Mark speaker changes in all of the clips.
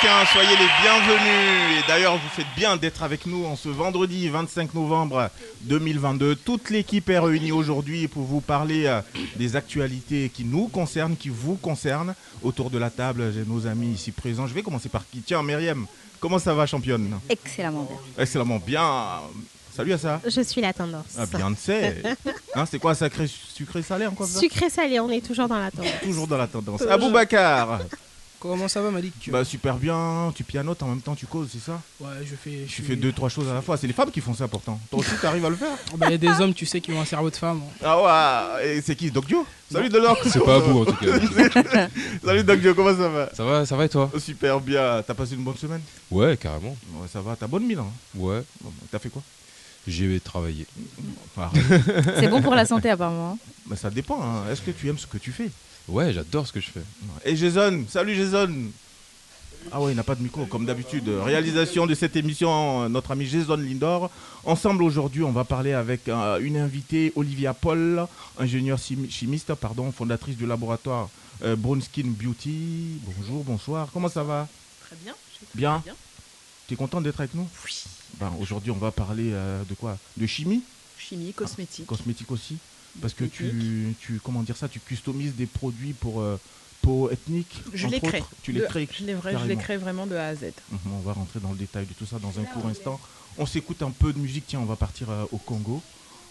Speaker 1: Soyez les bienvenus. Et d'ailleurs, vous faites bien d'être avec nous en ce vendredi 25 novembre 2022. Toute l'équipe est réunie aujourd'hui pour vous parler euh, des actualités qui nous concernent, qui vous concernent. Autour de la table, j'ai nos amis ici présents. Je vais commencer par qui? Tiens, Myriam, comment ça va, championne?
Speaker 2: Excellemment bien.
Speaker 1: Excellemment bien. Salut à ça.
Speaker 2: Je suis la tendance.
Speaker 1: Ah, bien de c'est. Hein, c'est quoi, sacré sucré salé encore ça?
Speaker 2: Sucré salé, on est toujours dans la tendance.
Speaker 1: Toujours dans la tendance. Aboubacar
Speaker 3: Comment ça va Malik
Speaker 1: Bah super bien, tu pianotes en même temps tu causes, c'est ça
Speaker 3: Ouais, je fais. Je
Speaker 1: Tu fais deux, trois choses à la fois. C'est les femmes qui font ça pourtant. Toi aussi, t'arrives à le faire
Speaker 3: Il y a des hommes, tu sais, qui ont un cerveau de femme.
Speaker 1: Ah ouais Et c'est qui Doc Dio Salut Doc
Speaker 4: C'est pas à vous en tout cas.
Speaker 1: Salut Doc Dio, comment ça va
Speaker 4: Ça va, ça va et toi
Speaker 1: Super bien. T'as passé une bonne semaine
Speaker 4: Ouais, carrément.
Speaker 1: Ouais, ça va. T'as bonne mine, hein
Speaker 4: Ouais,
Speaker 1: Bon, bah, T'as fait quoi
Speaker 4: j'ai travaillé.
Speaker 1: Enfin,
Speaker 2: C'est bon pour la santé apparemment. hein.
Speaker 1: bah, Ça dépend. hein. Est-ce que tu aimes ce que tu fais
Speaker 4: Ouais, j'adore ce que je fais.
Speaker 1: Et Jason Salut Jason ah ouais, il n'a pas de micro, comme d'habitude. Réalisation de cette émission, euh, notre ami Jason Lindor. Ensemble, aujourd'hui, on va parler avec euh, une invitée, Olivia Paul, ingénieure chimi- chimiste, pardon, fondatrice du laboratoire euh, Brown Skin Beauty. Bonjour, bonsoir. Comment ça va?
Speaker 5: Très bien. je suis très
Speaker 1: Bien?
Speaker 5: bien.
Speaker 1: Tu es content d'être avec nous?
Speaker 5: Oui.
Speaker 1: Ben, Aujourd'hui, on va parler euh, de quoi? De chimie?
Speaker 5: Chimie, cosmétique.
Speaker 1: Cosmétique aussi Parce que tu, tu, comment dire ça, tu customises des produits pour euh, peau ethnique
Speaker 5: Je
Speaker 1: entre
Speaker 5: les crée.
Speaker 1: autres. Tu les
Speaker 5: De-
Speaker 1: crées
Speaker 5: Je les, je les crée vraiment de A à Z.
Speaker 1: Mhm, On va rentrer dans le détail de tout ça dans un court instant. On s'écoute un peu de musique. Tiens, on va partir euh, au Congo.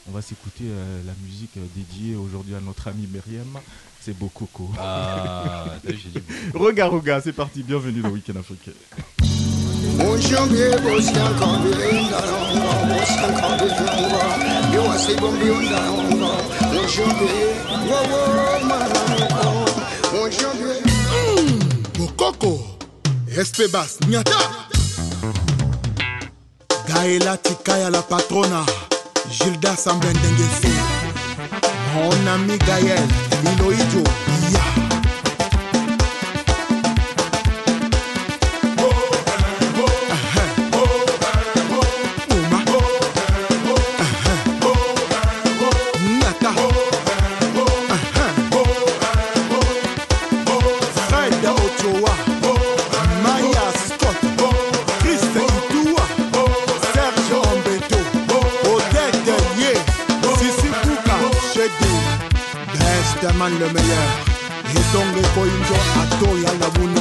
Speaker 1: On va s'écouter euh, la musique euh, dédiée aujourd'hui à notre ami Myriam. C'est Bokoko.
Speaker 4: Ah, j'ai dit.
Speaker 1: Roga Roga, c'est parti. Bienvenue dans Week-end africain.
Speaker 6: Bokoko espebas tikaya la patrona. Gilda sambendengese mon ami gael miloijo le meilleur. Et donc, il faut une joie à toi, il y a la boule.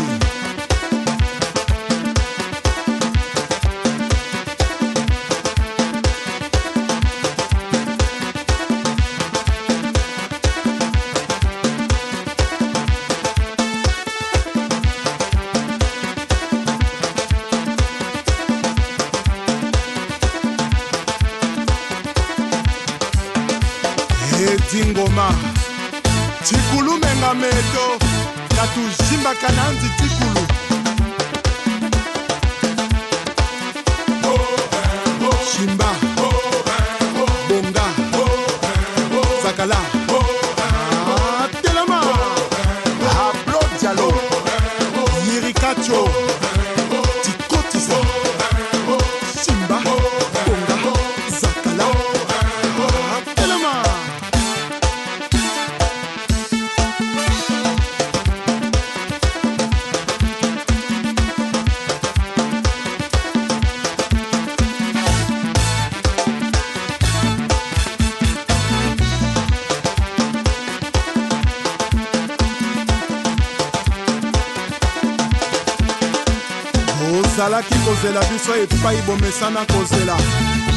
Speaker 6: Kozela biso epai bomesana kozela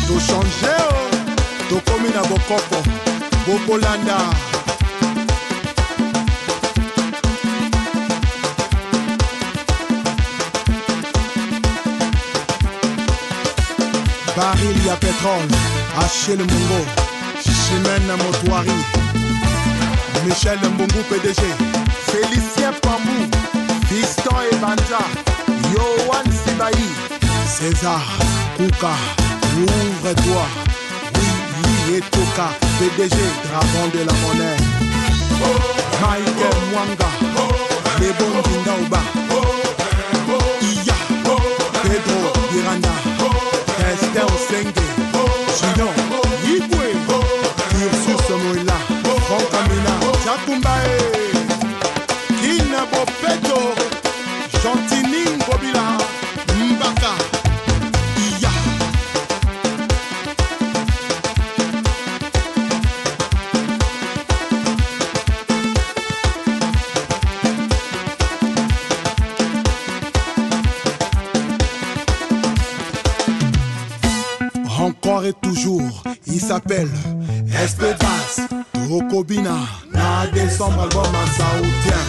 Speaker 6: tochange o tokomi na bokoko bokolanda baril ya petrole achel mongo chimene motoari Michel Mbungu PDG, Félicien Pambou, Fiston Ebanja, Yohan Sibaï, César Kouka, ouvre-toi, Willy Etoka, PDG, Dragon de la Monnaie, Michael Mwanga, Lebon Dindaouba, Iya, Pedro Miranda, Esther Osenge, Gino, Yigwe, Ursus Moïla, Franck Amina, Jakumbae, Et toujours, il s'appelle Espedas Tokobina, na décembre album en saoudien.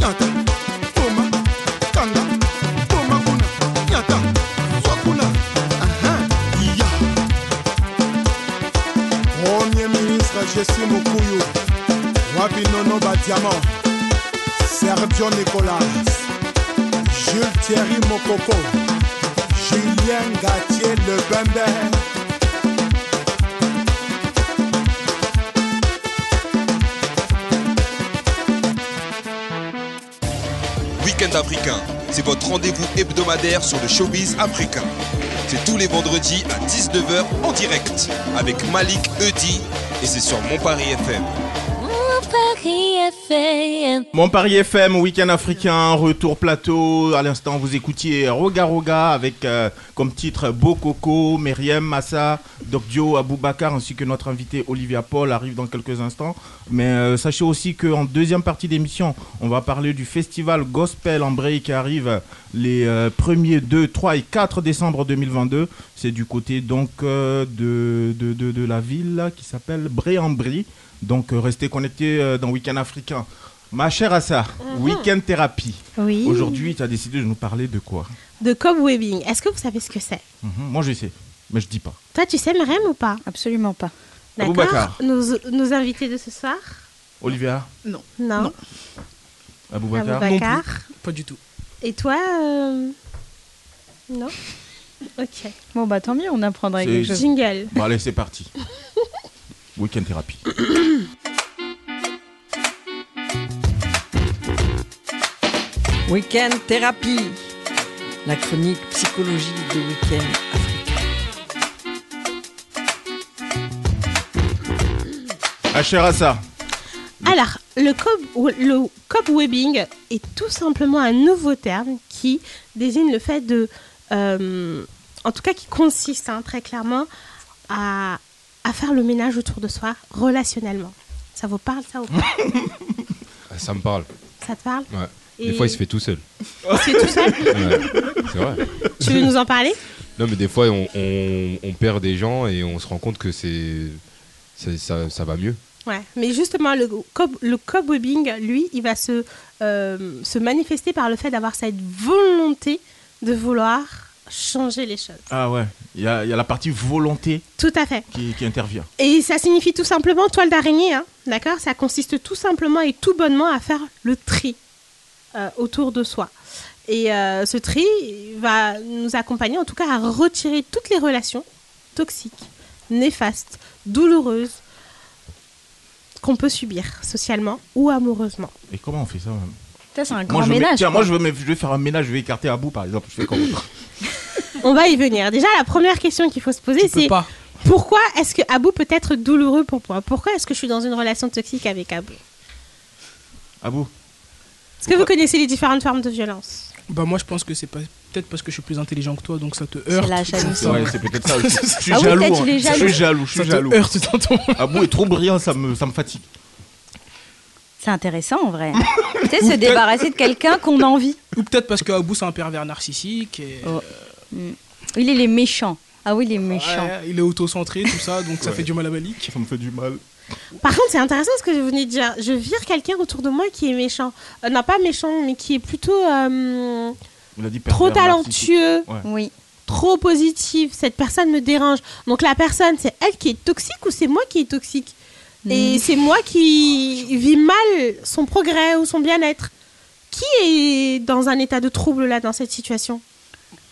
Speaker 6: Nyata, Toma, Kanga, Toma Kuna, Nyata, Wakuna, iya. Premier ministre Jessie Mukuyu, Wapi Nono Badiamant, Sergio Nicolas, Jules Thierry Mokoko, Julien Gatier Le Bembe.
Speaker 7: C'est votre rendez-vous hebdomadaire sur le showbiz africain. C'est tous les vendredis à 19h en direct avec Malik Eudi et c'est sur Mon FM.
Speaker 8: Mon Paris FM.
Speaker 1: Week-end africain, retour plateau. À l'instant, vous écoutiez Roga Roga avec euh, comme titre Bokoko, Myriam Massa, Doc Dio, Aboubakar ainsi que notre invité Olivia Paul arrive dans quelques instants. Mais euh, sachez aussi qu'en deuxième partie d'émission, on va parler du festival Gospel en Bray qui arrive les euh, 1er, 2, 3 et 4 décembre 2022. C'est du côté donc euh, de, de, la ville qui s'appelle Bray-en-Brie. Donc euh, restez connectés euh, dans Week-end africain. Ma chère Assa, Week-end thérapie.
Speaker 2: Oui.
Speaker 1: Aujourd'hui, tu as décidé de nous parler de quoi?
Speaker 9: De cobwebbing. Est-ce que vous savez ce que c'est?
Speaker 1: Mhm, Moi, je sais, mais je dis pas.
Speaker 9: Toi, tu sais, Myriam, ou pas?
Speaker 2: Absolument pas.
Speaker 9: D'accord. Nos, nos invités de ce soir?
Speaker 1: Olivia?
Speaker 5: Non.
Speaker 9: Non.
Speaker 1: Aboubacar
Speaker 9: Aboubacar.
Speaker 3: Pas du tout.
Speaker 9: Et toi euh, Non? Ok.
Speaker 2: Bon, bah tant mieux, on apprendra quelque chose.
Speaker 9: Jingle.
Speaker 1: Bon, allez, c'est parti. Week-end thérapie.
Speaker 10: Week-end thérapie, la chronique psychologie de Week-end africain.
Speaker 1: Ma chère Assa,
Speaker 9: Alors, le, cob, le cobwebbing est tout simplement un nouveau terme qui désigne le fait de. euh, en tout cas, qui consiste hein, très clairement à, à faire le ménage autour de soi relationnellement. Ça vous parle, ça ou pas
Speaker 4: Ça me parle.
Speaker 9: Ça te parle
Speaker 4: Ouais.
Speaker 9: Et-
Speaker 4: Des fois, il se fait tout seul.
Speaker 9: Il se fait tout seul
Speaker 4: Ouais. C'est vrai.
Speaker 9: Tu veux nous en parler?
Speaker 4: Non, mais des fois, on, on- on perd des gens et on se rend compte que c'est ça, ça va mieux.
Speaker 9: Ouais, mais justement, le, cobwebbing, lui, il va se, euh, se manifester par le fait d'avoir cette volonté de vouloir changer les choses.
Speaker 1: ah ouais, il y a, y a la partie volonté
Speaker 9: Tout à fait.
Speaker 1: qui, qui intervient.
Speaker 9: Et ça signifie tout simplement toile d'araignée, hein, d'accord? Ça consiste tout simplement et tout bonnement à faire le tri euh, autour de soi. Et euh, ce tri va nous accompagner, en tout cas, à retirer toutes les relations toxiques, néfastes, douloureuses qu'on peut subir socialement ou amoureusement.
Speaker 1: Et comment on fait Ça,
Speaker 2: c'est un
Speaker 1: moi,
Speaker 2: grand
Speaker 1: je vais,
Speaker 2: ménage.
Speaker 1: tiens, moi je, veux, je vais faire un ménage, je vais écarter à bout par exemple. Je fais comme
Speaker 9: On va y venir. Déjà, la première question qu'il faut se poser, c'est
Speaker 3: pas.
Speaker 9: pourquoi est-ce que Abou peut être douloureux pour moi Pourquoi est-ce que je suis dans une relation toxique avec Abou?
Speaker 1: À bout.
Speaker 9: Est-ce que vous connaissez les différentes formes de violence?
Speaker 3: Bah moi je pense que c'est pas peut-être parce que je suis plus intelligent que toi donc ça te
Speaker 2: C'est
Speaker 3: heurte.
Speaker 2: la jalousie.
Speaker 1: Ouais, c'est peut-être ça. Je suis
Speaker 2: Ah oui,
Speaker 1: jaloux.
Speaker 2: peut-être
Speaker 1: hein.
Speaker 2: est
Speaker 1: Je
Speaker 2: jaloux.
Speaker 1: suis jaloux, je suis
Speaker 3: Ça te
Speaker 1: jaloux.
Speaker 3: heurte dans ton.
Speaker 1: Abou est trop brillant, ça me, ça me fatigue.
Speaker 2: C'est intéressant en vrai. tu sais, se débarrasser de quelqu'un qu'on a envie.
Speaker 3: Ou peut-être parce qu'Abou c'est un pervers narcissique et
Speaker 2: Oh. Il est les méchants. Ah oui, les méchants.
Speaker 3: Ouais, il est auto-centré tout ça donc ça
Speaker 1: Ouais.
Speaker 3: fait du mal à Malik.
Speaker 1: Ça me fait du mal.
Speaker 9: Par contre, c'est intéressant ce que vous venez de dire. Je vire quelqu'un autour de moi qui est méchant. Euh, non, pas méchant, mais qui est plutôt euh,
Speaker 1: Il a dit
Speaker 9: trop talentueux,
Speaker 2: Oui.
Speaker 9: trop positif. Cette personne me dérange. Donc la personne, c'est elle qui est toxique ou c'est moi qui est toxique? Et c'est moi qui vis mal son progrès ou son bien-être. Qui est dans un état de trouble là dans cette situation?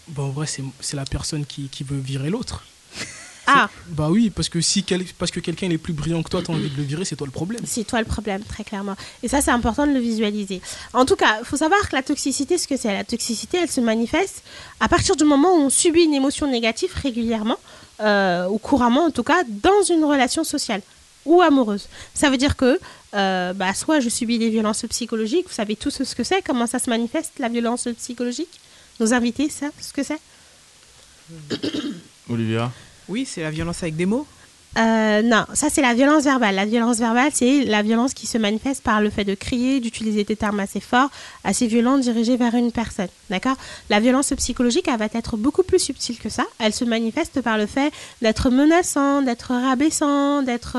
Speaker 3: Bah, en vrai, c'est c'est la personne qui, qui veut virer l'autre.
Speaker 9: Ah,
Speaker 3: Bah oui, parce que si quel- parce que quelqu'un est plus brillant que toi, t'as envie de le virer, c'est toi le problème.
Speaker 9: c'est toi le problème, très clairement. Et ça, c'est important de le visualiser. En tout cas, il faut savoir que la toxicité, ce que c'est, la toxicité, elle se manifeste à partir du moment où on subit une émotion négative régulièrement, euh, ou couramment en tout cas, dans une relation sociale ou amoureuse. Ça veut dire que, euh, bah, soit je subis des violences psychologiques, vous savez tous ce que c'est, comment ça se manifeste, la violence psychologique Nos invités savent ce que c'est
Speaker 1: Olivia?
Speaker 5: Oui, c'est la violence avec des mots.
Speaker 9: Euh, non, ça c'est la violence verbale. La violence verbale, c'est la violence qui se manifeste par le fait de crier, d'utiliser des termes assez forts, assez violents, dirigés vers une personne. D'accord? La violence psychologique, elle va être beaucoup plus subtile que ça. Elle se manifeste par le fait d'être menaçant, d'être rabaissant, d'être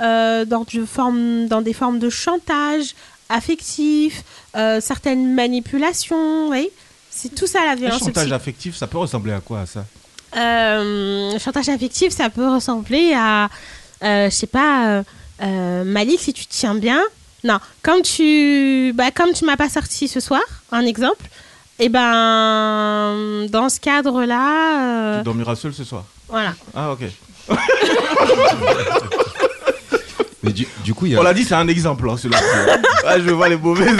Speaker 9: euh, dans, du forme- dans des formes de chantage affectif, euh, certaines manipulations. Oui c'est tout ça la
Speaker 1: Un
Speaker 9: violence
Speaker 1: chantage
Speaker 9: psychologique.
Speaker 1: affectif, ça peut ressembler à quoi ça?
Speaker 9: Euh, chantage affectif, ça peut ressembler à, euh, je sais pas, euh, euh, Malik, si tu te tiens bien. Non, comme tu, bah, comme tu m'as pas sorti ce soir, un exemple. Et ben, dans ce cadre-là, euh,
Speaker 1: Tu dormiras seul ce soir
Speaker 9: voilà.
Speaker 1: Ah, ok.
Speaker 4: Mais du, du coup, il y a.
Speaker 1: On l'a dit, c'est un exemple, hein, celui-là. ah, je vois les mauvaises.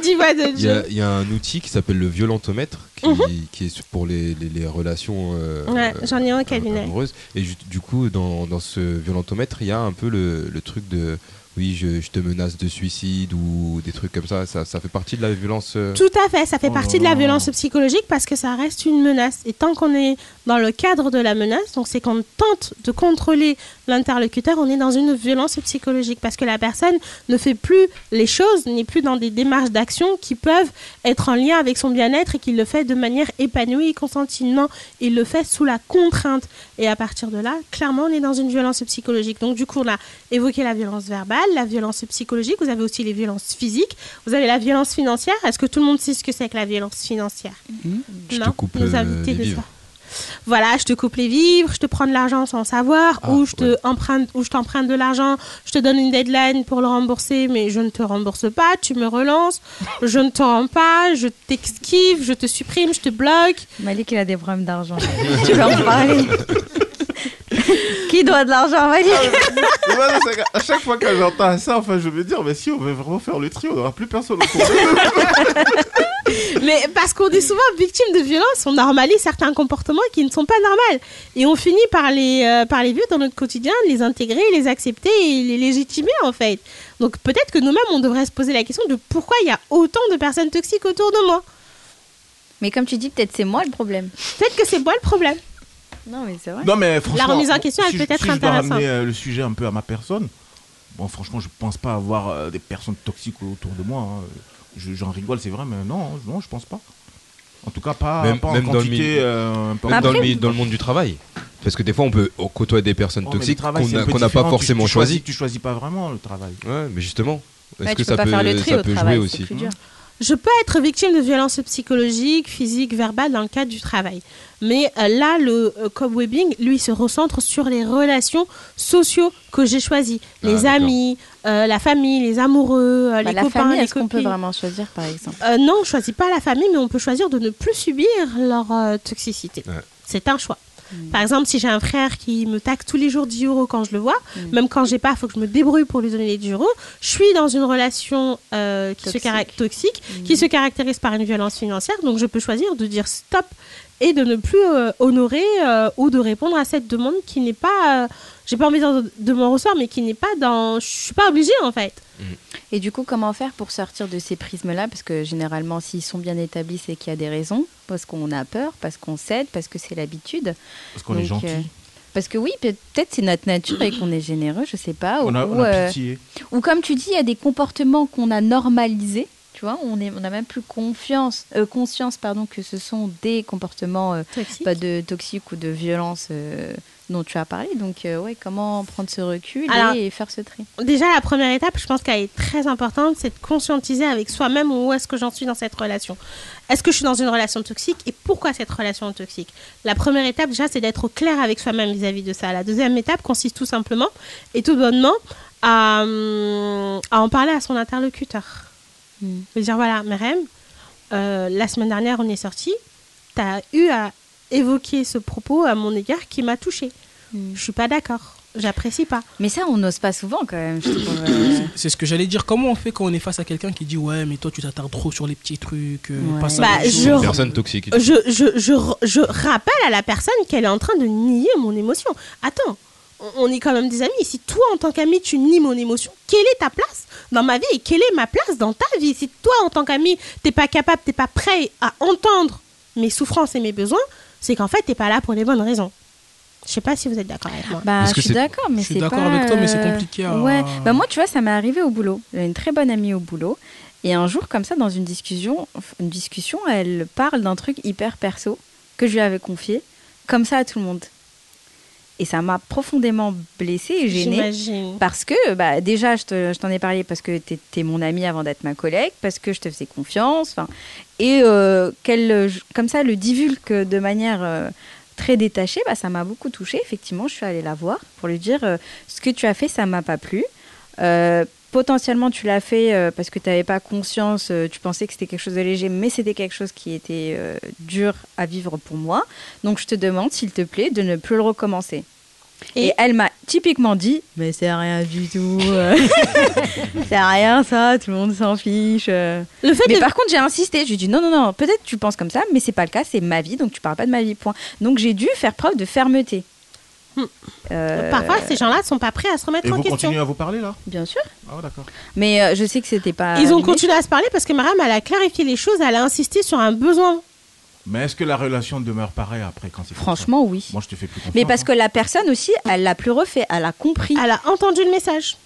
Speaker 9: De
Speaker 4: Il y, a,
Speaker 9: Dieu.
Speaker 4: il y a un outil qui s'appelle le violentomètre qui,
Speaker 9: Mhm.
Speaker 4: qui est pour les, les- les relations euh,
Speaker 9: Ouais, j'en ai un au cabinet.
Speaker 4: amoureuses. Et du coup, dans, dans ce violentomètre, il y a un peu le, le truc de oui, je, je te menace de suicide ou des trucs comme ça. Ça, ça fait partie de la violence. euh,
Speaker 9: Tout à fait, ça fait
Speaker 1: Oh
Speaker 9: partie de la violence psychologique parce que ça reste une menace. Et tant qu'on est dans le cadre de la menace, donc c'est qu'on tente de contrôler l'interlocuteur, on est dans une violence psychologique parce que la personne ne fait plus les choses, n'est plus dans des démarches d'action qui peuvent être en lien avec son bien-être et qu'il le fait de manière épanouie et consentie. Non, il le fait sous la contrainte. Et à partir de là, clairement, on est dans une violence psychologique. Donc du coup, on a évoqué la violence verbale, la violence psychologique, vous avez aussi les violences physiques, vous avez la violence financière. Est-ce que tout le monde sait ce que c'est que la violence financière
Speaker 4: Je te
Speaker 9: Non,
Speaker 4: coupe,
Speaker 9: nos
Speaker 4: euh,
Speaker 9: invités
Speaker 4: les
Speaker 9: le
Speaker 4: vivres.
Speaker 9: Voilà, je te coupe les vivres, je te prends de l'argent sans savoir,
Speaker 4: Ah,
Speaker 9: ou je te
Speaker 4: ouais.
Speaker 9: emprunte, ou je t'emprunte de l'argent, je te donne une deadline pour le rembourser, mais je ne te rembourse pas, tu me relances, je ne te rends pas, je t'esquive, je te supprime, je te bloque.
Speaker 2: Malik, il a des problèmes d'argent. tu veux en parler Qui doit de l'argent,
Speaker 1: voilà, c'est qu'à- à chaque fois que j'entends ça, enfin, je me dire, mais si on veut vraiment faire le tri, on n'aura plus personne autour de nous.
Speaker 9: Mais parce qu'on est souvent victime de violence, on normalise certains comportements qui ne sont pas normaux. Et on finit par les, euh, par les vivre dans notre quotidien, les intégrer, les accepter et les légitimer en fait. Donc peut-être que nous-mêmes, on devrait se poser la question de pourquoi il y a autant de personnes toxiques autour de moi.
Speaker 2: Mais comme tu dis, peut-être c'est moi le problème.
Speaker 9: Peut-être que c'est moi le problème.
Speaker 2: Non, mais c'est vrai.
Speaker 1: Non, mais franchement.
Speaker 9: remise en question, elle
Speaker 1: si
Speaker 9: peut
Speaker 1: je-
Speaker 9: être
Speaker 1: si je dois
Speaker 9: intéressante.
Speaker 1: ramener euh, le sujet un peu à ma personne. Bon, franchement, je pense pas avoir euh, des personnes toxiques autour de moi. hein. Je- J'en rigole, c'est vrai, mais non, non, je pense pas. En tout cas, pas,
Speaker 4: Même-
Speaker 1: pas en
Speaker 4: même dans le
Speaker 1: euh,
Speaker 4: Même dans, le, dans monde du travail. Parce que des fois, on peut côtoyer des personnes
Speaker 1: Oh,
Speaker 4: toxiques qu'on n'a pas.
Speaker 1: Tu-
Speaker 4: forcément
Speaker 1: tu choisis-
Speaker 4: choisi.
Speaker 1: Tu choisis pas vraiment le travail.
Speaker 4: Ouais, mais justement, est-ce que
Speaker 2: tu
Speaker 4: ça peut, ça peut
Speaker 2: travail,
Speaker 4: jouer aussi
Speaker 2: plus dur.
Speaker 9: Je peux être victime de violences psychologiques, physiques, verbales dans le cadre du travail. Mais euh, là, le euh, cobwebbing, lui, se recentre sur les relations sociaux que j'ai choisies.
Speaker 4: Ah,
Speaker 9: Les amis, euh, la famille, les amoureux, euh,
Speaker 2: Bah,
Speaker 9: les
Speaker 2: la
Speaker 9: copains,
Speaker 2: famille,
Speaker 9: les
Speaker 2: est-ce qu'on peut vraiment choisir, par exemple?
Speaker 9: Euh, non, on choisit pas la famille, mais on peut choisir de ne plus subir leur euh, toxicité.
Speaker 4: Ouais.
Speaker 9: C'est un choix. Par exemple, si j'ai un frère qui me taxe tous les jours 10 euros quand je le vois, même quand j'ai pas, il faut que je me débrouille pour lui donner les 10 euros. Je suis dans une relation euh, qui se
Speaker 2: Toxique.
Speaker 9: qui se caractérise par une violence financière. Donc, je peux choisir de dire stop et de ne plus euh, honorer euh, ou de répondre à cette demande qui n'est pas, j'ai pas envie de, de mon ressort, mais qui n'est pas dans, je suis pas obligée en fait.
Speaker 2: Et du coup, comment faire pour sortir de ces prismes-là? Parce que généralement, s'ils sont bien établis, c'est qu'il y a des raisons. Parce qu'on a peur, parce qu'on cède, parce que c'est l'habitude.
Speaker 1: Parce qu'on est
Speaker 2: Donc,
Speaker 1: gentil.
Speaker 2: euh, Parce que oui, peut- peut-être c'est notre nature et qu'on est généreux, je sais pas.
Speaker 1: on a,
Speaker 2: ou,
Speaker 1: on a
Speaker 2: euh,
Speaker 1: pitié.
Speaker 2: ou comme tu dis, il y a des comportements qu'on a normalisés. Tu vois, on est, on a même plus confiance, euh, conscience, pardon, que ce sont des comportements euh,
Speaker 9: Toxique.
Speaker 2: pas de toxiques ou de violence euh, dont tu as parlé. Donc, euh, ouais, comment prendre ce recul
Speaker 9: Alors-
Speaker 2: et faire ce tri
Speaker 9: Déjà, la première étape, je pense qu'elle est très importante, c'est de conscientiser avec soi-même où est-ce que j'en suis dans cette relation. Est-ce que je suis dans une relation toxique et pourquoi cette relation est toxique? La première étape, déjà, c'est d'être au clair avec soi-même vis-à-vis de ça. La deuxième étape consiste tout simplement et tout bonnement à, hum, à en parler à son interlocuteur.
Speaker 2: Mm.
Speaker 9: Lui dire voilà, Merem, euh, la semaine dernière, on est sorti, tu as eu à évoquer ce propos à mon égard qui m'a touché.
Speaker 2: Mm.
Speaker 9: Je suis pas d'accord, j'apprécie pas.
Speaker 2: Mais ça, on n'ose pas souvent quand même, euh.
Speaker 3: C'est ce que j'allais dire. Comment on fait quand on est face à quelqu'un qui dit Ouais, mais toi, tu t'attardes trop sur les petits trucs, euh,
Speaker 2: Ouais.
Speaker 3: passe à
Speaker 9: Bah, je-
Speaker 4: Une personne toxique.
Speaker 9: je, je, je, je rappelle à la personne qu'elle est en train de nier mon émotion. Attends, on- on est quand même des amis. Si toi, en tant qu'ami, tu nies mon émotion, quelle est ta place dans ma vie et quelle est ma place dans ta vie? Si toi, en tant qu'ami, t'es pas capable, t'es pas prêt à entendre mes souffrances et mes besoins, c'est qu'en fait, t'es pas là pour les bonnes raisons. Je sais pas si vous êtes d'accord avec moi.
Speaker 2: Bah, je suis
Speaker 4: c'est-
Speaker 2: d'accord, mais c'est
Speaker 3: d'accord avec toi, mais c'est
Speaker 2: euh,
Speaker 3: compliqué à-
Speaker 2: Ouais, bah moi, tu vois, ça m'est arrivé au boulot. J'ai une très bonne amie au boulot. Et un jour, comme ça, dans une discussion, une discussion, elle parle d'un truc hyper perso que je lui avais confié, comme ça à tout le monde. Et ça m'a profondément blessée et gênée. Parce que, bah, déjà, je te- je t'en ai parlé parce que tu étais mon amie avant d'être ma collègue, parce que je te faisais confiance. Et euh, qu'elle, comme ça, le divulgue de manière euh, très détachée, bah, ça m'a beaucoup touchée. Effectivement, je suis allée la voir pour lui dire euh, ce que tu as fait, ça m'a pas plu. Potentiellement, tu l'as fait euh, parce que tu n'avais pas conscience, euh, tu pensais que c'était quelque chose de léger, mais c'était quelque chose qui était euh, dur à vivre pour moi. Donc, je te demande, s'il te plaît, de ne plus le recommencer. Et,
Speaker 9: Et-
Speaker 2: elle m'a typiquement dit Mais c'est rien du tout. c'est rien ça, tout le monde s'en fiche.
Speaker 9: Le fait
Speaker 2: Mais
Speaker 9: de...
Speaker 2: par contre, j'ai insisté. Je lui ai dit Non, non, non, peut-être tu penses comme ça, mais c'est pas le cas, c'est ma vie, donc tu parles pas de ma vie, point. Donc j'ai dû faire preuve de fermeté. Euh,
Speaker 9: Parfois, ces gens-là sont pas prêts à se remettre
Speaker 1: Et
Speaker 9: en question.
Speaker 1: continuez à vous parler là?
Speaker 2: Bien sûr.
Speaker 1: Ah, d'accord.
Speaker 2: Mais euh, je sais que c'était pas.
Speaker 9: Ils ont continué à se parler parce que Mariam, elle a clarifié les choses, elle a insisté sur un besoin.
Speaker 1: Mais est-ce que la relation demeure pareille après quand c'est
Speaker 2: Franchement, oui.
Speaker 1: Moi, je te fais plus confiance.
Speaker 2: Mais parce
Speaker 1: hein.
Speaker 2: que la personne aussi, elle l'a plus refait, elle a compris.
Speaker 9: Elle a entendu le message.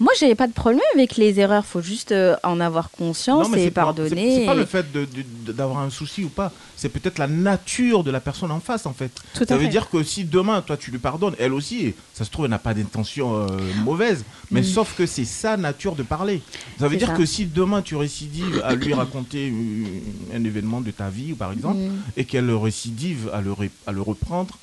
Speaker 2: Moi, j'avais pas de problème avec les erreurs, faut juste euh, en avoir conscience
Speaker 1: Non, mais
Speaker 2: et pardonner.
Speaker 1: C'est pas
Speaker 2: et-
Speaker 1: le fait d'avoir un souci ou pas. C'est peut-être la nature de la personne en face, en fait.
Speaker 9: Tout
Speaker 1: ça
Speaker 9: à
Speaker 1: veut
Speaker 9: fait.
Speaker 1: dire que si demain, toi, tu lui pardonnes, elle aussi, ça se trouve, elle n'a pas d'intention euh, mauvaise. Mais
Speaker 2: Mm.
Speaker 1: sauf que c'est sa nature de parler. Ça veut dire
Speaker 2: ça.
Speaker 1: que si demain, tu récidives à lui raconter un événement de ta vie, par exemple,
Speaker 2: Mm.
Speaker 1: et qu'elle récidive à le, ré- à le reprendre,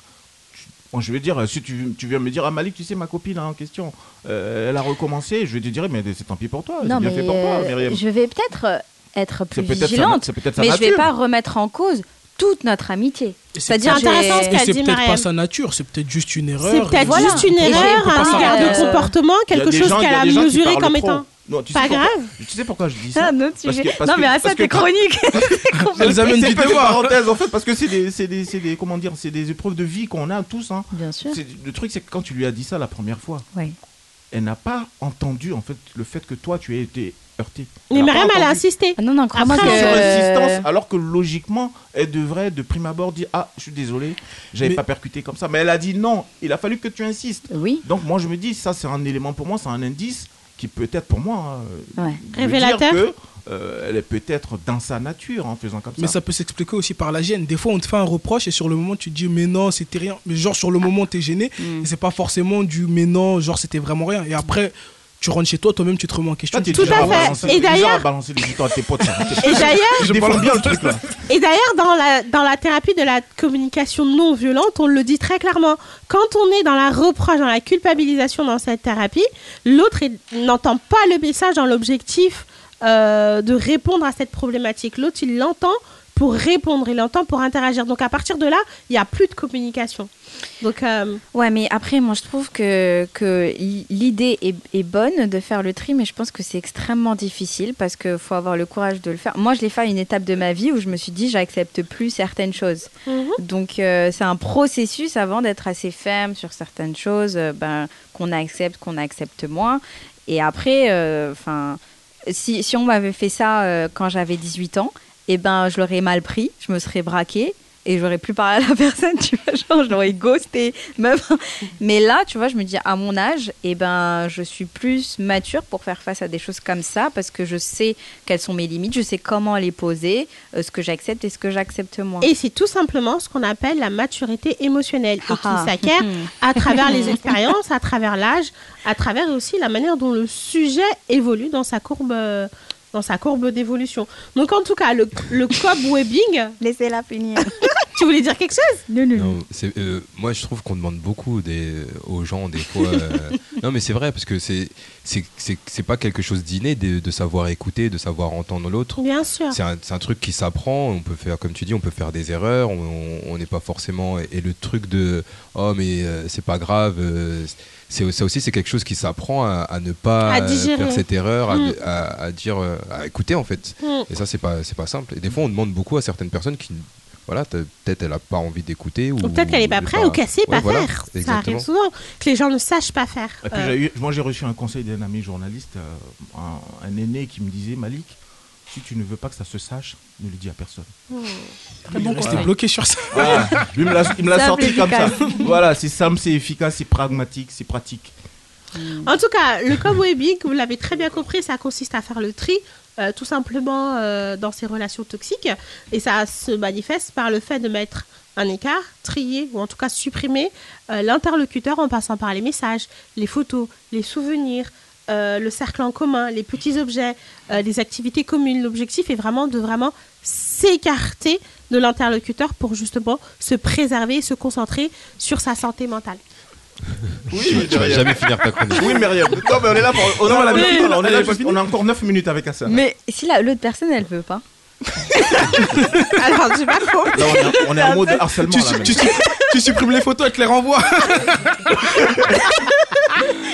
Speaker 1: je vais dire, si tu, tu viens me dire, ah Malik, tu sais, ma copine hein, en question, euh, elle a recommencé, je vais te dire, mais c'est tant pis pour toi, c'est
Speaker 2: Non,
Speaker 1: bien
Speaker 2: mais
Speaker 1: fait pour toi,
Speaker 2: euh,
Speaker 1: Myriam.
Speaker 2: je vais peut-être euh, être plus
Speaker 1: peut-être sa,
Speaker 2: vigilante,
Speaker 1: c'est peut-être sa
Speaker 2: mais je vais
Speaker 1: nature.
Speaker 2: pas remettre en cause toute notre amitié. C'est-à-dire,
Speaker 9: C'est intéressant ce
Speaker 3: Et
Speaker 9: qu'elle
Speaker 3: c'est
Speaker 9: dit,
Speaker 3: peut-être pas sa nature, c'est peut-être juste une erreur.
Speaker 9: C'est peut-être
Speaker 2: voilà.
Speaker 9: juste une erreur, un
Speaker 2: s'arrêter,
Speaker 9: regard de
Speaker 2: euh,
Speaker 9: comportement,
Speaker 1: Il y a
Speaker 9: quelque chose qu'elle
Speaker 1: a
Speaker 9: mesuré comme
Speaker 1: trop.
Speaker 9: étant.
Speaker 1: Non, tu
Speaker 9: Pas
Speaker 1: sais pourquoi-
Speaker 9: grave.
Speaker 1: Tu sais pourquoi je dis ça
Speaker 2: Ah, un autre
Speaker 1: Parce
Speaker 2: sujet.
Speaker 1: que- parce
Speaker 2: non, mais à ça, tes chroniques.
Speaker 3: Elles amènent
Speaker 1: C'est
Speaker 3: du
Speaker 1: une petite
Speaker 3: débat.
Speaker 1: parenthèse en fait parce que c'est des, c'est des, c'est des comment dire c'est des épreuves de vie qu'on a tous hein.
Speaker 2: Bien sûr.
Speaker 1: Le truc c'est que quand tu lui as dit ça la première fois,
Speaker 2: Oui.
Speaker 1: elle n'a pas entendu en fait le fait que toi tu as été heurté.
Speaker 9: Mais Mariam, elle a insisté.
Speaker 2: Ah non, non, crois-moi que.
Speaker 1: Sur insistance, alors que logiquement, elle devrait de prime abord dire Ah, je suis désolé, j'avais
Speaker 3: Mais-
Speaker 1: pas percuté comme ça. Mais elle a dit non, il a fallu que tu insistes.
Speaker 2: Oui.
Speaker 1: Donc moi je me dis, ça c'est un élément pour moi, c'est un indice qui peut être pour moi hein,
Speaker 2: Ouais.
Speaker 1: veut dire
Speaker 9: Révélateur.
Speaker 1: que, euh, elle est peut-être dans sa nature en faisant comme
Speaker 3: Mais
Speaker 1: ça.
Speaker 3: ça peut s'expliquer aussi par la gêne. Des fois, on te fait un reproche et sur le moment, tu te dis mais non, c'était rien. Mais genre, sur le moment, t'es gêné.
Speaker 2: Mm.
Speaker 3: Et c'est pas forcément du mais non, genre, c'était vraiment rien. Et après, tu rentres chez toi, toi-même, tu te remets en question.
Speaker 9: Tout
Speaker 1: déjà
Speaker 9: à fait.
Speaker 1: balancer-
Speaker 9: Et d'ailleurs-. Et d'ailleurs. Et d'ailleurs, dans la, dans la thérapie de la communication non violente, on le dit très clairement. Quand on est dans la reproche, dans la culpabilisation dans cette thérapie, l'autre n'entend pas le message dans l'objectif euh, de répondre à cette problématique. L'autre, il l'entend pour répondre, il l'entend pour interagir. Donc à partir de là, il n'y a plus de communication. Donc euh,
Speaker 2: Ouais, mais après, moi, je trouve que, que l'idée est, est bonne de faire le tri, mais je pense que c'est extrêmement difficile parce qu'il faut avoir le courage de le faire. Moi, je l'ai fait à une étape de ma vie où je me suis dit, j'accepte plus certaines choses. Donc, euh, c'est un processus avant d'être assez ferme sur certaines choses, euh, ben, qu'on accepte, qu'on accepte moins. Et après, enfin, si, si on m'avait fait ça quand j'avais 18 ans, eh ben, je l'aurais mal pris, je me serais braquée. et j'aurais plus parlé à la personne, tu vois, genre je l'aurais ghosté. Mais là, tu vois, je me dis à mon âge, eh ben, je suis plus mature pour faire face à des choses comme ça parce que je sais quelles sont mes limites, je sais comment les poser, euh, ce que j'accepte et ce que j'accepte moins.
Speaker 9: Et c'est tout simplement ce qu'on appelle la maturité émotionnelle et qui
Speaker 2: Ah.
Speaker 9: s'acquiert à travers les expériences, à travers l'âge, à travers aussi la manière dont le sujet évolue dans sa courbe, euh, dans sa courbe d'évolution. Donc en tout cas, le, le cobwebbing,
Speaker 2: Laissez-la finir.
Speaker 9: tu voulais dire quelque chose?
Speaker 2: Non, non,
Speaker 4: euh, moi, je trouve qu'on demande beaucoup des, aux gens, des fois. euh, non, mais c'est vrai, parce que c'est, c'est, pas quelque chose d'inné de, de savoir écouter, de savoir entendre l'autre.
Speaker 9: Bien sûr.
Speaker 4: C'est un, truc qui s'apprend. On peut faire, comme tu dis, on peut faire des erreurs. On n'est pas forcément. Et le truc de oh mais euh, c'est pas grave. C'est ça aussi, c'est quelque chose qui s'apprend à, à ne pas
Speaker 9: À
Speaker 4: euh, faire cette erreur, à,
Speaker 9: Mm.
Speaker 4: à- à dire, euh, à écouter en fait.
Speaker 9: Mm.
Speaker 4: Et ça, c'est pas, c'est pas simple. Et des fois, on demande beaucoup à certaines personnes qui, voilà, peut-être elle a pas envie d'écouter ou,
Speaker 9: Ou peut-être qu'elle n'est pas prête ou qu'elle sait
Speaker 4: Ouais,
Speaker 9: pas
Speaker 4: voilà,
Speaker 9: faire. Ça arrive souvent que les gens ne sachent pas faire.
Speaker 1: Et puis
Speaker 9: Euh,
Speaker 1: eu- moi j'ai reçu un conseil d'un ami journaliste, euh, un, un aîné qui me disait Malik, si tu ne veux pas que ça se sache, ne le dis à personne.
Speaker 3: Très bon
Speaker 1: Voilà.
Speaker 3: Restez bloqué sur ça.
Speaker 1: Voilà. Lui me l'a- il me l'a sorti comme ça. Voilà, c'est simple, c'est efficace, c'est pragmatique, c'est pratique.
Speaker 9: En tout cas, le cobwebbing, vous l'avez très bien compris, ça consiste à faire le tri, euh, tout simplement euh, dans ces relations toxiques. Et ça se manifeste par le fait de mettre un écart, trier ou en tout cas supprimer euh, l'interlocuteur en passant par les messages, les photos, les souvenirs, euh, le cercle en commun, les petits objets, euh, les activités communes. L'objectif est vraiment de vraiment s'écarter de l'interlocuteur pour justement se préserver et se concentrer sur sa santé mentale.
Speaker 1: Oui,
Speaker 4: Tu vas jamais finir ta chronique.
Speaker 1: Oui, Myriam. Non, mais on est là pour. Non, on, a,
Speaker 9: Oui.
Speaker 1: on, est là juste- on a encore 9 minutes avec ça.
Speaker 2: Mais si la- l'autre personne, elle veut pas.
Speaker 9: Alors, pas compris.
Speaker 1: Là, on est, on est en mode harcèlement.
Speaker 3: Tu,
Speaker 1: là,
Speaker 3: tu su- tu supprimes les photos, elle te les renvoie.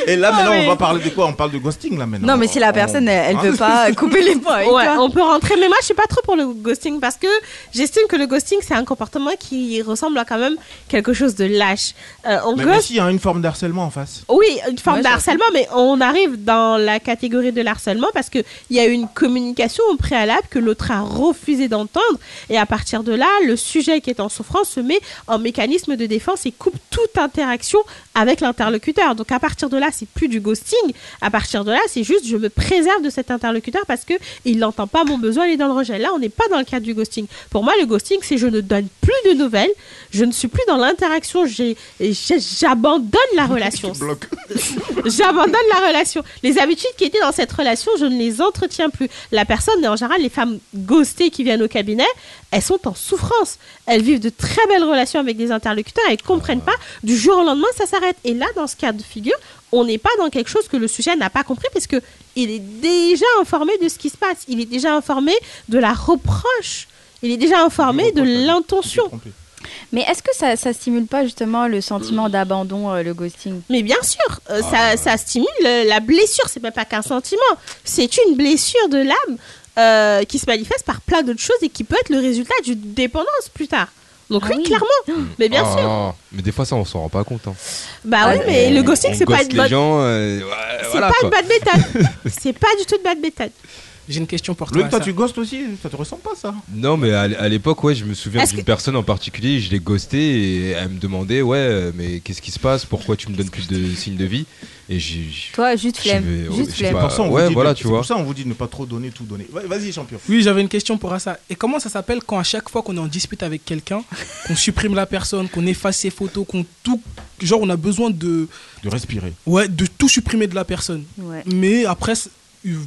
Speaker 1: Et là, maintenant,
Speaker 2: mais-
Speaker 1: on va parler de quoi? On parle de ghosting là maintenant.
Speaker 2: Non, mais si la
Speaker 1: On-
Speaker 2: personne, elle, elle
Speaker 1: Hein?
Speaker 2: veut pas couper les points avec
Speaker 9: Ouais,
Speaker 2: toi.
Speaker 9: on peut rentrer, mais moi je suis pas trop pour le ghosting parce que j'estime que le ghosting c'est un comportement qui ressemble à quand même quelque chose de lâche. Euh, on
Speaker 1: Mais,
Speaker 9: ghost,
Speaker 1: si, il y a une forme d'harcèlement en face.
Speaker 9: oui, une forme
Speaker 2: Ouais,
Speaker 9: de harcèlement, mais on arrive dans la catégorie de l'harcèlement parce qu'il y a une communication au préalable que l'autre a refusé d'entendre et à partir de là, le sujet qui est en souffrance se met en mécanisme de défense et coupe toute interaction avec l'interlocuteur. Donc à partir de là, c'est plus du ghosting. À partir de là, c'est juste je me préserve de cet interlocuteur parce que il n'entend pas mon besoin, il est dans le rejet. Là, on n'est pas dans le cadre du ghosting. Pour moi, le ghosting, c'est je ne donne plus de nouvelles, je ne suis plus dans l'interaction, j'abandonne la relation. J'abandonne la relation. Les habitudes qui étaient dans cette relation, je ne les entretiens plus. La personne, en général, les femmes qui viennent au cabinet, elles sont en souffrance. Elles vivent de très belles relations avec des interlocuteurs, elles ne comprennent pas. Du jour au lendemain, ça s'arrête. Et là, dans ce cas de figure, on n'est pas dans quelque chose que le sujet n'a pas compris parce que il est déjà informé de ce qui se passe. Il est déjà informé de la reproche. Il est déjà informé de l'intention.
Speaker 2: Mais est-ce que ça, ça stimule pas justement le sentiment d'abandon, euh, le ghosting?
Speaker 9: Mais bien sûr, euh,
Speaker 1: Ah.
Speaker 9: ça, ça stimule euh, la blessure. C'est même pas qu'un sentiment, c'est une blessure de l'âme euh, qui se manifeste par plein d'autres choses et qui peut être le résultat d'une dépendance plus tard. Donc
Speaker 2: Ah
Speaker 9: oui,
Speaker 2: oui.
Speaker 9: clairement. Mais bien
Speaker 4: Ah,
Speaker 9: sûr.
Speaker 4: Mais des fois, ça, on s'en rend pas compte. hein.
Speaker 9: Bah oui,
Speaker 2: Ah,
Speaker 9: mais
Speaker 4: On-
Speaker 9: le ghosting, c'est pas
Speaker 4: ghoste
Speaker 9: une bonne.
Speaker 4: euh, ouais,
Speaker 9: C'est
Speaker 4: voilà,
Speaker 9: pas
Speaker 4: quoi.
Speaker 9: une bonne méthode. c'est pas du tout une bonne méthode.
Speaker 3: J'ai une question pour toi.
Speaker 1: Loïc, toi,
Speaker 3: ça.
Speaker 1: tu ghostes aussi Ça te ressemble pas ça
Speaker 4: Non, mais à, à l'époque, ouais, je me souviens d'une
Speaker 9: que-
Speaker 4: personne en particulier, je l'ai ghosté et elle me demandait, ouais, euh, mais qu'est-ce qui se passe? Pourquoi tu me donnes plus de signes de vie? Et j'ai. j'ai-
Speaker 2: Toi, juste flemme.
Speaker 4: vais-
Speaker 2: Juste flemme.
Speaker 4: pas-
Speaker 1: Pour ça, on vous
Speaker 4: ouais,
Speaker 1: dit
Speaker 4: voilà,
Speaker 1: de-
Speaker 4: tu
Speaker 1: c'est
Speaker 4: vois.
Speaker 1: pour ça, on vous dit de ne pas trop donner, tout donner. Va- Vas-y, champion.
Speaker 3: Oui, j'avais une question pour ça. Et comment ça s'appelle quand à chaque fois qu'on est en dispute avec quelqu'un, qu'on supprime la personne, qu'on efface ses photos, qu'on tout. Genre, on a besoin de.
Speaker 1: De respirer.
Speaker 3: Ouais, de tout supprimer de la personne.
Speaker 2: Ouais.
Speaker 3: Mais après,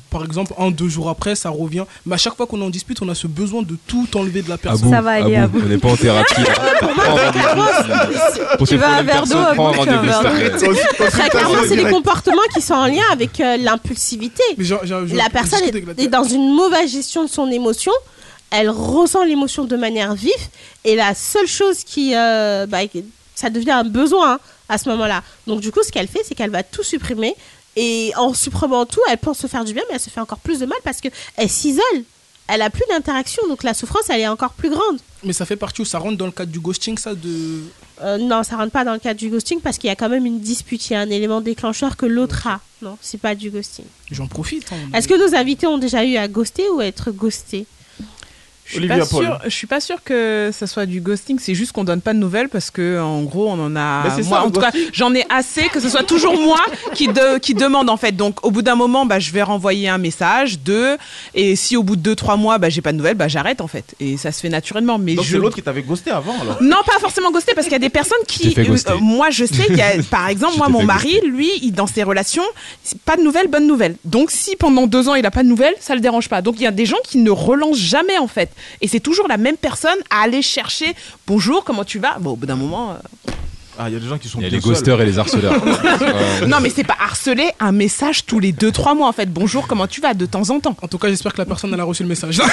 Speaker 3: par exemple, un, deux jours après, ça revient. Mais à chaque fois qu'on est en dispute, on a ce besoin de tout enlever de la
Speaker 4: À
Speaker 3: personne.
Speaker 4: bout,
Speaker 2: Ça va aller, à
Speaker 4: bout.
Speaker 2: bout.
Speaker 4: On n'est pas en thérapie. Pour
Speaker 2: Tu verre d'eau,
Speaker 4: perso,
Speaker 2: à verre
Speaker 4: plaît.
Speaker 9: Très clairement, c'est les comportements qui sont en lien avec euh, l'impulsivité. La personne est dans une mauvaise gestion de son émotion. Elle ressent l'émotion de manière vive. Et la seule chose qui. euh, bah, ça devient un besoin hein, à ce moment-là. Donc, du coup, ce qu'elle fait, c'est qu'elle va tout supprimer. Et en supprimant tout, elle pense se faire du bien, mais elle se fait encore plus de mal parce qu'elle s'isole. Elle a plus d'interaction. Donc, la souffrance, elle est encore plus grande.
Speaker 3: Mais ça fait partie où ça rentre dans le cadre du ghosting, ça de.
Speaker 9: Euh, non, ça rentre pas dans le cadre du ghosting parce qu'il y a quand même une dispute. Il y a un élément déclencheur que l'autre a. Non, c'est pas du ghosting.
Speaker 3: J'en profite. hein,
Speaker 9: Est-ce que nos invités ont déjà eu à ghoster ou à être ghostés?
Speaker 5: Je suis, pas je suis pas sûre que ça soit du ghosting. C'est juste qu'on donne pas de nouvelles parce que en gros on en a. Moi,
Speaker 1: ça,
Speaker 5: en tout cas, j'en ai assez que ce soit toujours moi qui de- qui demande en fait. Donc au bout d'un moment, bah je vais renvoyer un message, deux, et si au bout de deux trois mois, bah j'ai pas de nouvelles, bah j'arrête en fait. Et ça se fait naturellement. Mais
Speaker 1: Donc
Speaker 5: je
Speaker 1: c'est l'autre qui t'avait ghosté avant alors.
Speaker 5: non, pas forcément ghosté, parce qu'il y a des personnes qui. euh, moi, je sais, il y a, par exemple, moi, mon mari, lui, il, dans ses relations, pas de nouvelles, bonnes nouvelles. Donc, si pendant deux ans, il a pas de nouvelles, ça le dérange pas. Donc, il y a des gens qui ne relancent jamais, en fait. Et c'est toujours la même personne à aller chercher bonjour, comment tu vas? Bon, au bout d'un moment. euh,
Speaker 1: Ah, il y a des gens qui sont
Speaker 4: Il y a les ghosters et les harceleurs. Ouais.
Speaker 5: Non, mais c'est pas harceler un message tous les deux, trois mois, en fait. Bonjour, comment tu vas? De temps en temps.
Speaker 3: En tout cas, j'espère que la personne elle a reçu le message.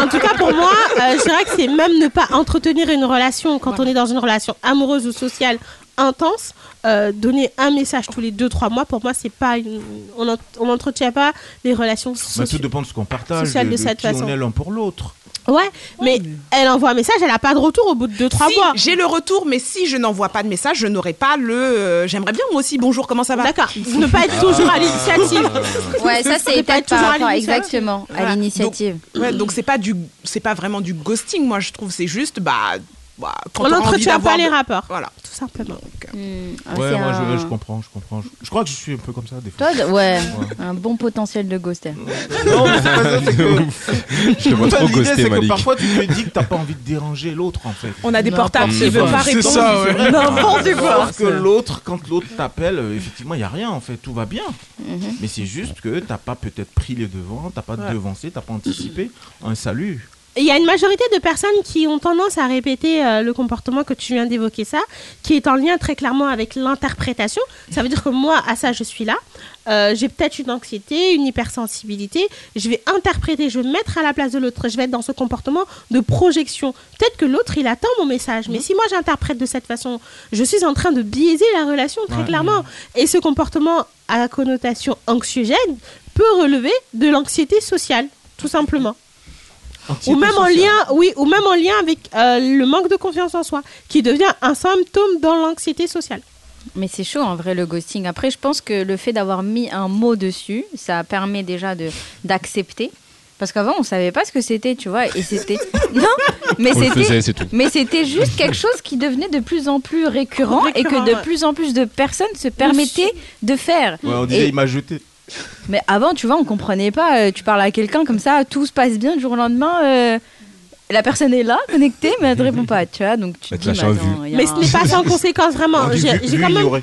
Speaker 9: En tout cas, pour moi, euh, je dirais que c'est même ne pas entretenir une relation quand on est dans une relation amoureuse ou sociale intense. euh, donner un message tous les 2-3 mois, pour moi, c'est pas une... on n'en- on n'entretient pas les relations
Speaker 1: Bah, tout
Speaker 9: sociales.
Speaker 1: dépend de ce qu'on partage,
Speaker 9: Social
Speaker 1: de,
Speaker 9: de
Speaker 1: de
Speaker 9: cette
Speaker 1: qui
Speaker 9: façon.
Speaker 1: on est l'un pour l'autre.
Speaker 9: Ouais, mais elle envoie un message, elle a pas de retour au bout de 2-3
Speaker 5: Si,
Speaker 9: mois.
Speaker 5: j'ai le retour, mais si je n'envoie pas de message, je n'aurai pas le. euh, J'aimerais bien moi aussi. Bonjour, comment ça va?
Speaker 9: D'accord, ne pas être toujours à l'initiative.
Speaker 2: Ouais, ça c'est peut-être
Speaker 9: toujours
Speaker 2: par
Speaker 9: à
Speaker 2: rapport
Speaker 9: l'initiative.
Speaker 2: exactement à
Speaker 5: Voilà.
Speaker 2: l'initiative.
Speaker 5: Ouais, donc c'est pas du, c'est pas vraiment du ghosting. Moi, je trouve c'est juste bah, bah quand
Speaker 9: On n'entretient pas les rapports,
Speaker 5: Voilà.
Speaker 9: tout simplement.
Speaker 2: Hmm, ah,
Speaker 1: ouais,
Speaker 2: c'est
Speaker 1: moi
Speaker 2: un-
Speaker 1: je, je comprends, je comprends. Je, je crois que je suis un peu comme ça des fois.
Speaker 2: Toi, ouais, un bon potentiel de ghoster.
Speaker 1: Non, mais c'est pas ça, c'est que.
Speaker 4: Je te vois trop ghoster,
Speaker 1: c'est que parfois tu te dis que t'as pas envie de déranger l'autre en fait.
Speaker 5: On a des portables qui
Speaker 3: quoi.
Speaker 5: veulent pas
Speaker 3: C'est
Speaker 5: répondre.
Speaker 3: ça, ouais.
Speaker 2: N'importe quoi.
Speaker 1: Sauf que l'autre, quand l'autre t'appelle, euh, effectivement, il n'y a rien en fait, tout va bien.
Speaker 2: Mhm.
Speaker 1: Mais c'est juste que t'as pas peut-être pris les devants, t'as pas devancé, t'as pas anticipé un salut.
Speaker 9: Il y a une majorité de personnes qui ont tendance à répéter euh, le comportement que tu viens d'évoquer ça, qui est en lien très clairement avec l'interprétation. Ça veut dire que moi, à ça, je suis là. Euh, j'ai peut-être une anxiété, une hypersensibilité. Je vais interpréter, je vais me mettre à la place de l'autre. Je vais être dans ce comportement de projection. Peut-être que l'autre, il attend mon message. Mais si moi, j'interprète de cette façon, je suis en train de biaiser la relation très
Speaker 1: Ouais.
Speaker 9: clairement. Et ce comportement à connotation anxiogène peut relever de l'anxiété sociale, tout simplement ou même en lien, oui, ou même en lien avec euh, le manque de confiance en soi, qui devient un symptôme dans l'anxiété sociale.
Speaker 2: Mais c'est chaud en vrai le ghosting. Après, je pense que le fait d'avoir mis un mot dessus, ça permet déjà de d'accepter. Parce qu'avant, on savait pas ce que c'était, tu vois, et c'était non, mais c'était mais juste quelque chose qui devenait de plus en plus récurrent, et que de
Speaker 9: ouais.
Speaker 2: plus en plus de personnes se permettaient de faire.
Speaker 1: Ouais, on disait,
Speaker 2: Et-
Speaker 1: il m'a jeté.
Speaker 2: Mais avant, tu vois, on comprenait pas. euh, tu parles à quelqu'un comme ça, tout se passe bien du jour au lendemain. euh, la personne est là, connectée, mais elle te répond pas, tu vois. Donc tu te dis,
Speaker 4: lâche
Speaker 2: mais
Speaker 4: un
Speaker 2: attends, il y a
Speaker 9: Mais ce
Speaker 2: un-
Speaker 9: n'est pas sans conséquence, vraiment.
Speaker 1: On dit,
Speaker 9: J'ai quand même.
Speaker 4: Ouais.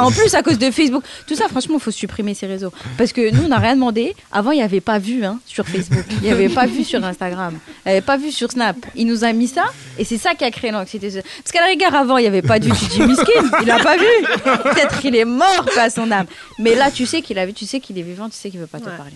Speaker 2: En plus, à cause de Facebook, tout ça, franchement, il faut supprimer ces réseaux. Parce que nous, on n'a rien demandé. Avant, il n'y avait pas vu hein, sur Facebook. Il n'y avait pas vu sur Instagram. Il n'y avait pas vu sur Snap. Il nous a mis ça. Et c'est ça qui a créé l'anxiété. Parce qu'à la rigueur, avant, il n'y avait pas te dis, miskin, il n'a pas vu. Peut-être qu'il est mort, quoi, son âme. Mais là, tu sais qu'il a vu, tu sais qu'il est vivant, tu sais qu'il ne veut pas te parler.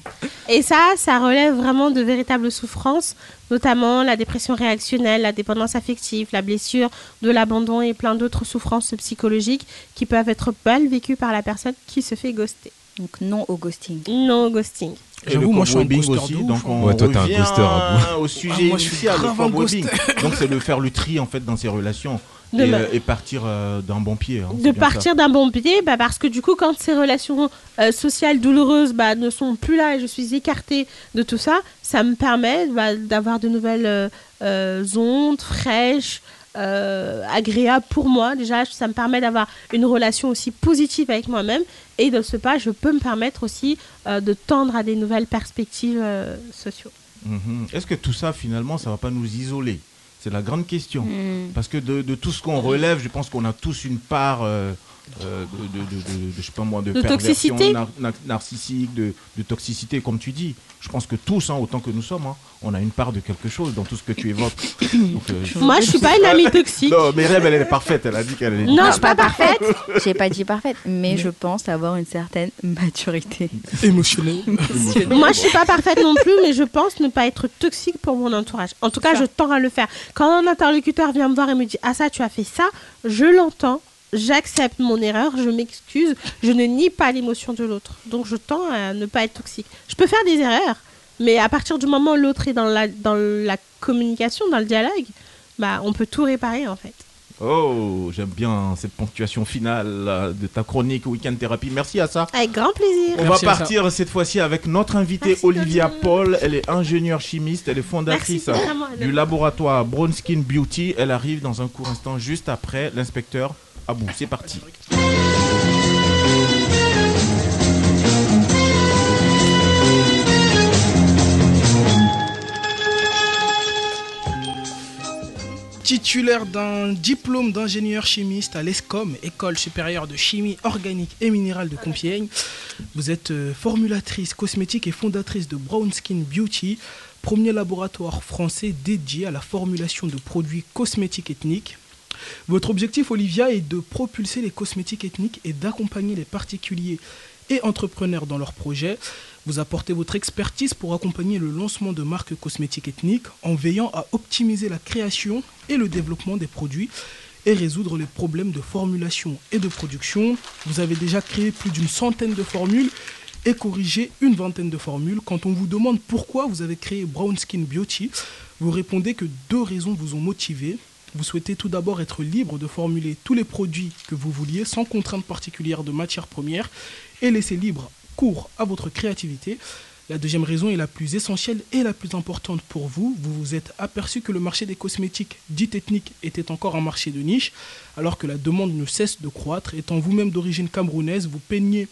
Speaker 9: Et ça, ça relève vraiment de véritables souffrances, notamment la dépression réactionnelle, la dépendance affective, la blessure, de l'abandon et plein d'autres souffrances psychologiques qui peuvent être mal vécues par la personne qui se fait ghoster.
Speaker 2: Donc, non au ghosting.
Speaker 9: Non au ghosting.
Speaker 1: Et
Speaker 3: J'avoue, moi, je suis un ghoster
Speaker 1: aussi, donc on
Speaker 4: Ouais, toi, t'es un
Speaker 1: revient
Speaker 4: ghoster à
Speaker 1: au sujet
Speaker 3: Ah, moi, je suis
Speaker 1: initial, le
Speaker 3: grave un
Speaker 1: cobwebbing. Donc c'est de faire le tri en fait dans ses relations et,
Speaker 9: ma-
Speaker 1: euh, et partir euh, d'un bon pied. hein,
Speaker 9: de partir d'un bon pied, bah, parce que du coup, quand ces relations euh, sociales douloureuses bah, ne sont plus là et je suis écartée de tout ça, ça me permet bah, d'avoir de nouvelles euh, ondes fraîches, agréables pour moi. Déjà, ça me permet d'avoir une relation aussi positive avec moi-même et de ce pas, je peux me permettre aussi de tendre à des nouvelles perspectives sociaux.
Speaker 1: Mhm. Est-ce que tout ça finalement ça va pas nous isoler C'est la grande question.
Speaker 2: Hmm.
Speaker 1: Parce que de, de tout ce qu'on relève, je pense qu'on a tous une part euh, euh, de, de, de- de- de- je sais pas moi, de,
Speaker 9: De
Speaker 1: perversion
Speaker 9: toxicité.
Speaker 1: nar- nar- narcissique, de, de toxicité, comme tu dis. Je pense que tous, hein, autant que nous sommes, hein, on a une part de quelque chose dans tout ce que tu évoques. Donc, euh, je-
Speaker 9: Moi, je suis pas une amie toxique.
Speaker 1: Non, Myriam, elle est parfaite. Elle a dit qu'elle est.
Speaker 9: Non, je suis pas parfaite.
Speaker 2: J'ai pas dit parfaite, mais je pense avoir une certaine maturité.
Speaker 3: Émotionnel.
Speaker 9: Moi, je suis pas parfaite non plus, mais je pense ne pas être toxique pour mon entourage. En tout cas, je tends à le faire. Quand un interlocuteur vient me voir et me dit Ah, ça, tu as fait ça, je l'entends, j'accepte mon erreur, je m'excuse, je ne nie pas l'émotion de l'autre. Donc, je tends à ne pas être toxique. Je peux faire des erreurs, mais à partir du moment où l'autre est dans la, dans la communication, dans le dialogue, bah, on peut tout réparer en fait.
Speaker 1: Oh, j'aime bien cette ponctuation finale de ta chronique Weekend Thérapie. Merci à ça.
Speaker 9: Avec grand plaisir.
Speaker 1: On
Speaker 3: Merci
Speaker 1: va partir cette fois-ci avec notre invitée
Speaker 9: Merci,
Speaker 1: Olivia. Paul. Elle est ingénieure chimiste, elle est fondatrice
Speaker 9: Merci,
Speaker 1: du laboratoire Brown Skin Beauty. Elle arrive dans un court instant juste après l'inspecteur Abou. C'est parti.
Speaker 3: Titulaire d'un diplôme d'ingénieur chimiste à l'ESCOM, École supérieure de chimie organique et minérale de Compiègne, vous êtes euh, formulatrice cosmétique et fondatrice de Brown Skin Beauty, premier laboratoire français dédié à la formulation de produits cosmétiques ethniques. Votre objectif, Olivia, est de propulser les cosmétiques ethniques et d'accompagner les particuliers et entrepreneurs dans leurs projets. Vous apportez votre expertise pour accompagner le lancement de marques cosmétiques ethniques en veillant à optimiser la création et le développement des produits et résoudre les problèmes de formulation et de production. Vous avez déjà créé plus d'une centaine de formules et corrigé une vingtaine de formules. Quand on vous demande pourquoi vous avez créé Brown Skin Beauty, vous répondez que deux raisons vous ont motivé. Vous souhaitez tout d'abord être libre de formuler tous les produits que vous vouliez sans contrainte particulière de matière première et laisser libre cours à votre créativité. La deuxième raison est la plus essentielle et la plus importante pour vous. Vous vous êtes aperçu que le marché des cosmétiques dits ethniques était encore un marché de niche, alors que la demande ne cesse de croître. Étant vous-même d'origine camerounaise, vous peignez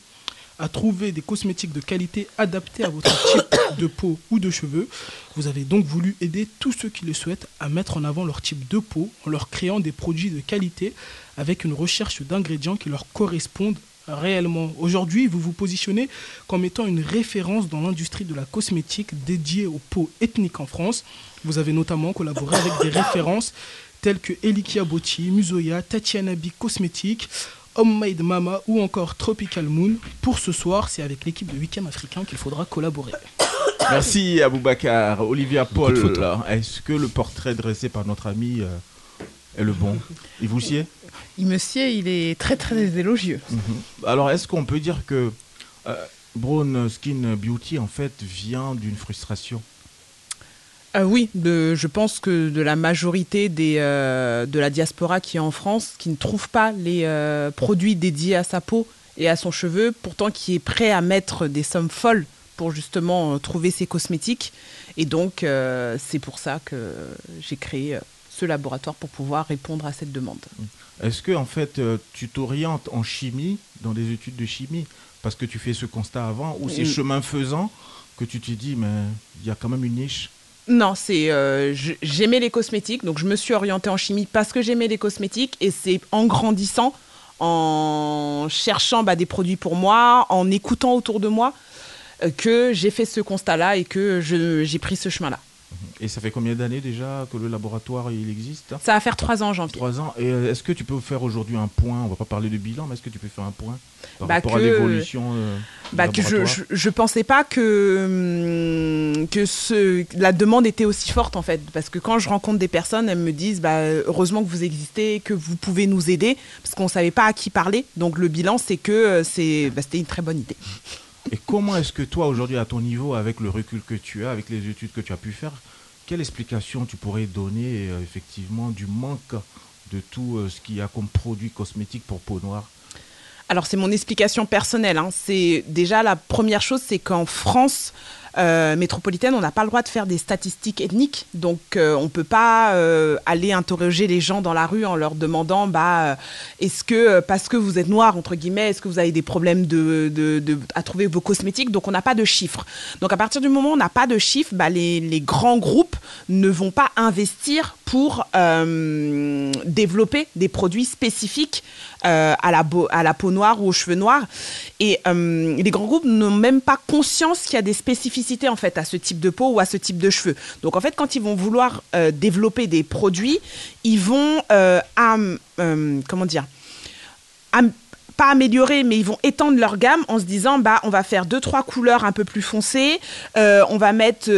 Speaker 3: à trouver des cosmétiques de qualité adaptés à votre type de peau ou de cheveux. Vous avez donc voulu aider tous ceux qui le souhaitent à mettre en avant leur type de peau en leur créant des produits de qualité avec une recherche d'ingrédients qui leur correspondent réellement. Aujourd'hui, vous vous positionnez comme étant une référence dans l'industrie de la cosmétique dédiée aux peaux ethniques en France. Vous avez notamment collaboré avec des références telles que Elikia Botti, Musoya, Tatiana B Cosmétiques, Homemade Mama ou encore Tropical Moon. Pour ce soir, c'est avec l'équipe de Week-end africain qu'il faudra collaborer.
Speaker 1: Merci Aboubacar. Olivia Paul, est-ce que le portrait dressé par notre ami euh, est le bon Il vous sied
Speaker 5: Il me sied, il est très très élogieux.
Speaker 1: Mhm. Alors, est-ce qu'on peut dire que euh, Brown Skin Beauty, en fait, vient d'une frustration?
Speaker 5: Euh, oui, de- je pense que de la majorité des, euh, de la diaspora qui est en France, qui ne trouve pas les euh, produits dédiés à sa peau et à son cheveu, pourtant qui est prêt à mettre des sommes folles pour justement trouver ses cosmétiques. Et donc, c'est pour ça que j'ai créé ce laboratoire pour pouvoir répondre à cette demande.
Speaker 1: Est-ce que, en fait, tu t'orientes en chimie, dans des études de chimie, parce que tu fais ce constat avant, ou c'est
Speaker 5: Mm.
Speaker 1: chemin faisant que tu te dis, mais il y a quand même une niche
Speaker 5: Non, c'est euh, j'aimais les cosmétiques, donc je me suis orientée en chimie parce que j'aimais les cosmétiques et c'est en grandissant, en cherchant bah, des produits pour moi, en écoutant autour de moi, euh, que j'ai fait ce constat-là et que j'ai pris ce chemin-là.
Speaker 1: Et ça fait combien d'années déjà que le laboratoire il existe
Speaker 5: Ça va faire trois ans en janvier.
Speaker 1: Trois ans. Et euh, est-ce que tu peux faire aujourd'hui un point? On va pas parler de bilan, mais est-ce que tu peux faire un point par
Speaker 5: Bah,
Speaker 1: rapport à l'évolution euh,
Speaker 5: Bah, que je, je, je pensais pas que, hum, que ce, la demande était aussi forte en fait. Parce que quand je rencontre des personnes, elles me disent bah, heureusement que vous existez, que vous pouvez nous aider, parce qu'on savait pas à qui parler. Donc le bilan, c'est que euh, c'est, bah, c'était une très bonne idée.
Speaker 1: Et comment est-ce que toi, aujourd'hui, à ton niveau, avec le recul que tu as, avec les études que tu as pu faire, quelle explication tu pourrais donner euh, effectivement du manque de tout euh, ce qu'il y a comme produit cosmétique pour peau noire?
Speaker 5: Alors c'est mon explication personnelle. hein. C'est déjà la première chose, c'est qu'en France euh, métropolitaine, on n'a pas le droit de faire des statistiques ethniques. Donc euh, on peut pas euh, aller interroger les gens dans la rue en leur demandant, bah, est-ce que parce que vous êtes noir entre guillemets, est-ce que vous avez des problèmes de, de- à trouver vos cosmétiques? Donc on n'a pas de chiffres. Donc à partir du moment où on n'a pas de chiffres, bah, les, les grands groupes ne vont pas investir pour développer des produits spécifiques euh, à, la peau noire ou aux cheveux noirs. Et euh, les grands groupes n'ont même pas conscience qu'il y a des spécificités en fait à ce type de peau ou à ce type de cheveux. Donc en fait, quand ils vont vouloir euh, développer des produits, ils vont comment dire pas améliorer, mais ils vont étendre leur gamme en se disant bah on va faire deux trois couleurs un peu plus foncées, on va mettre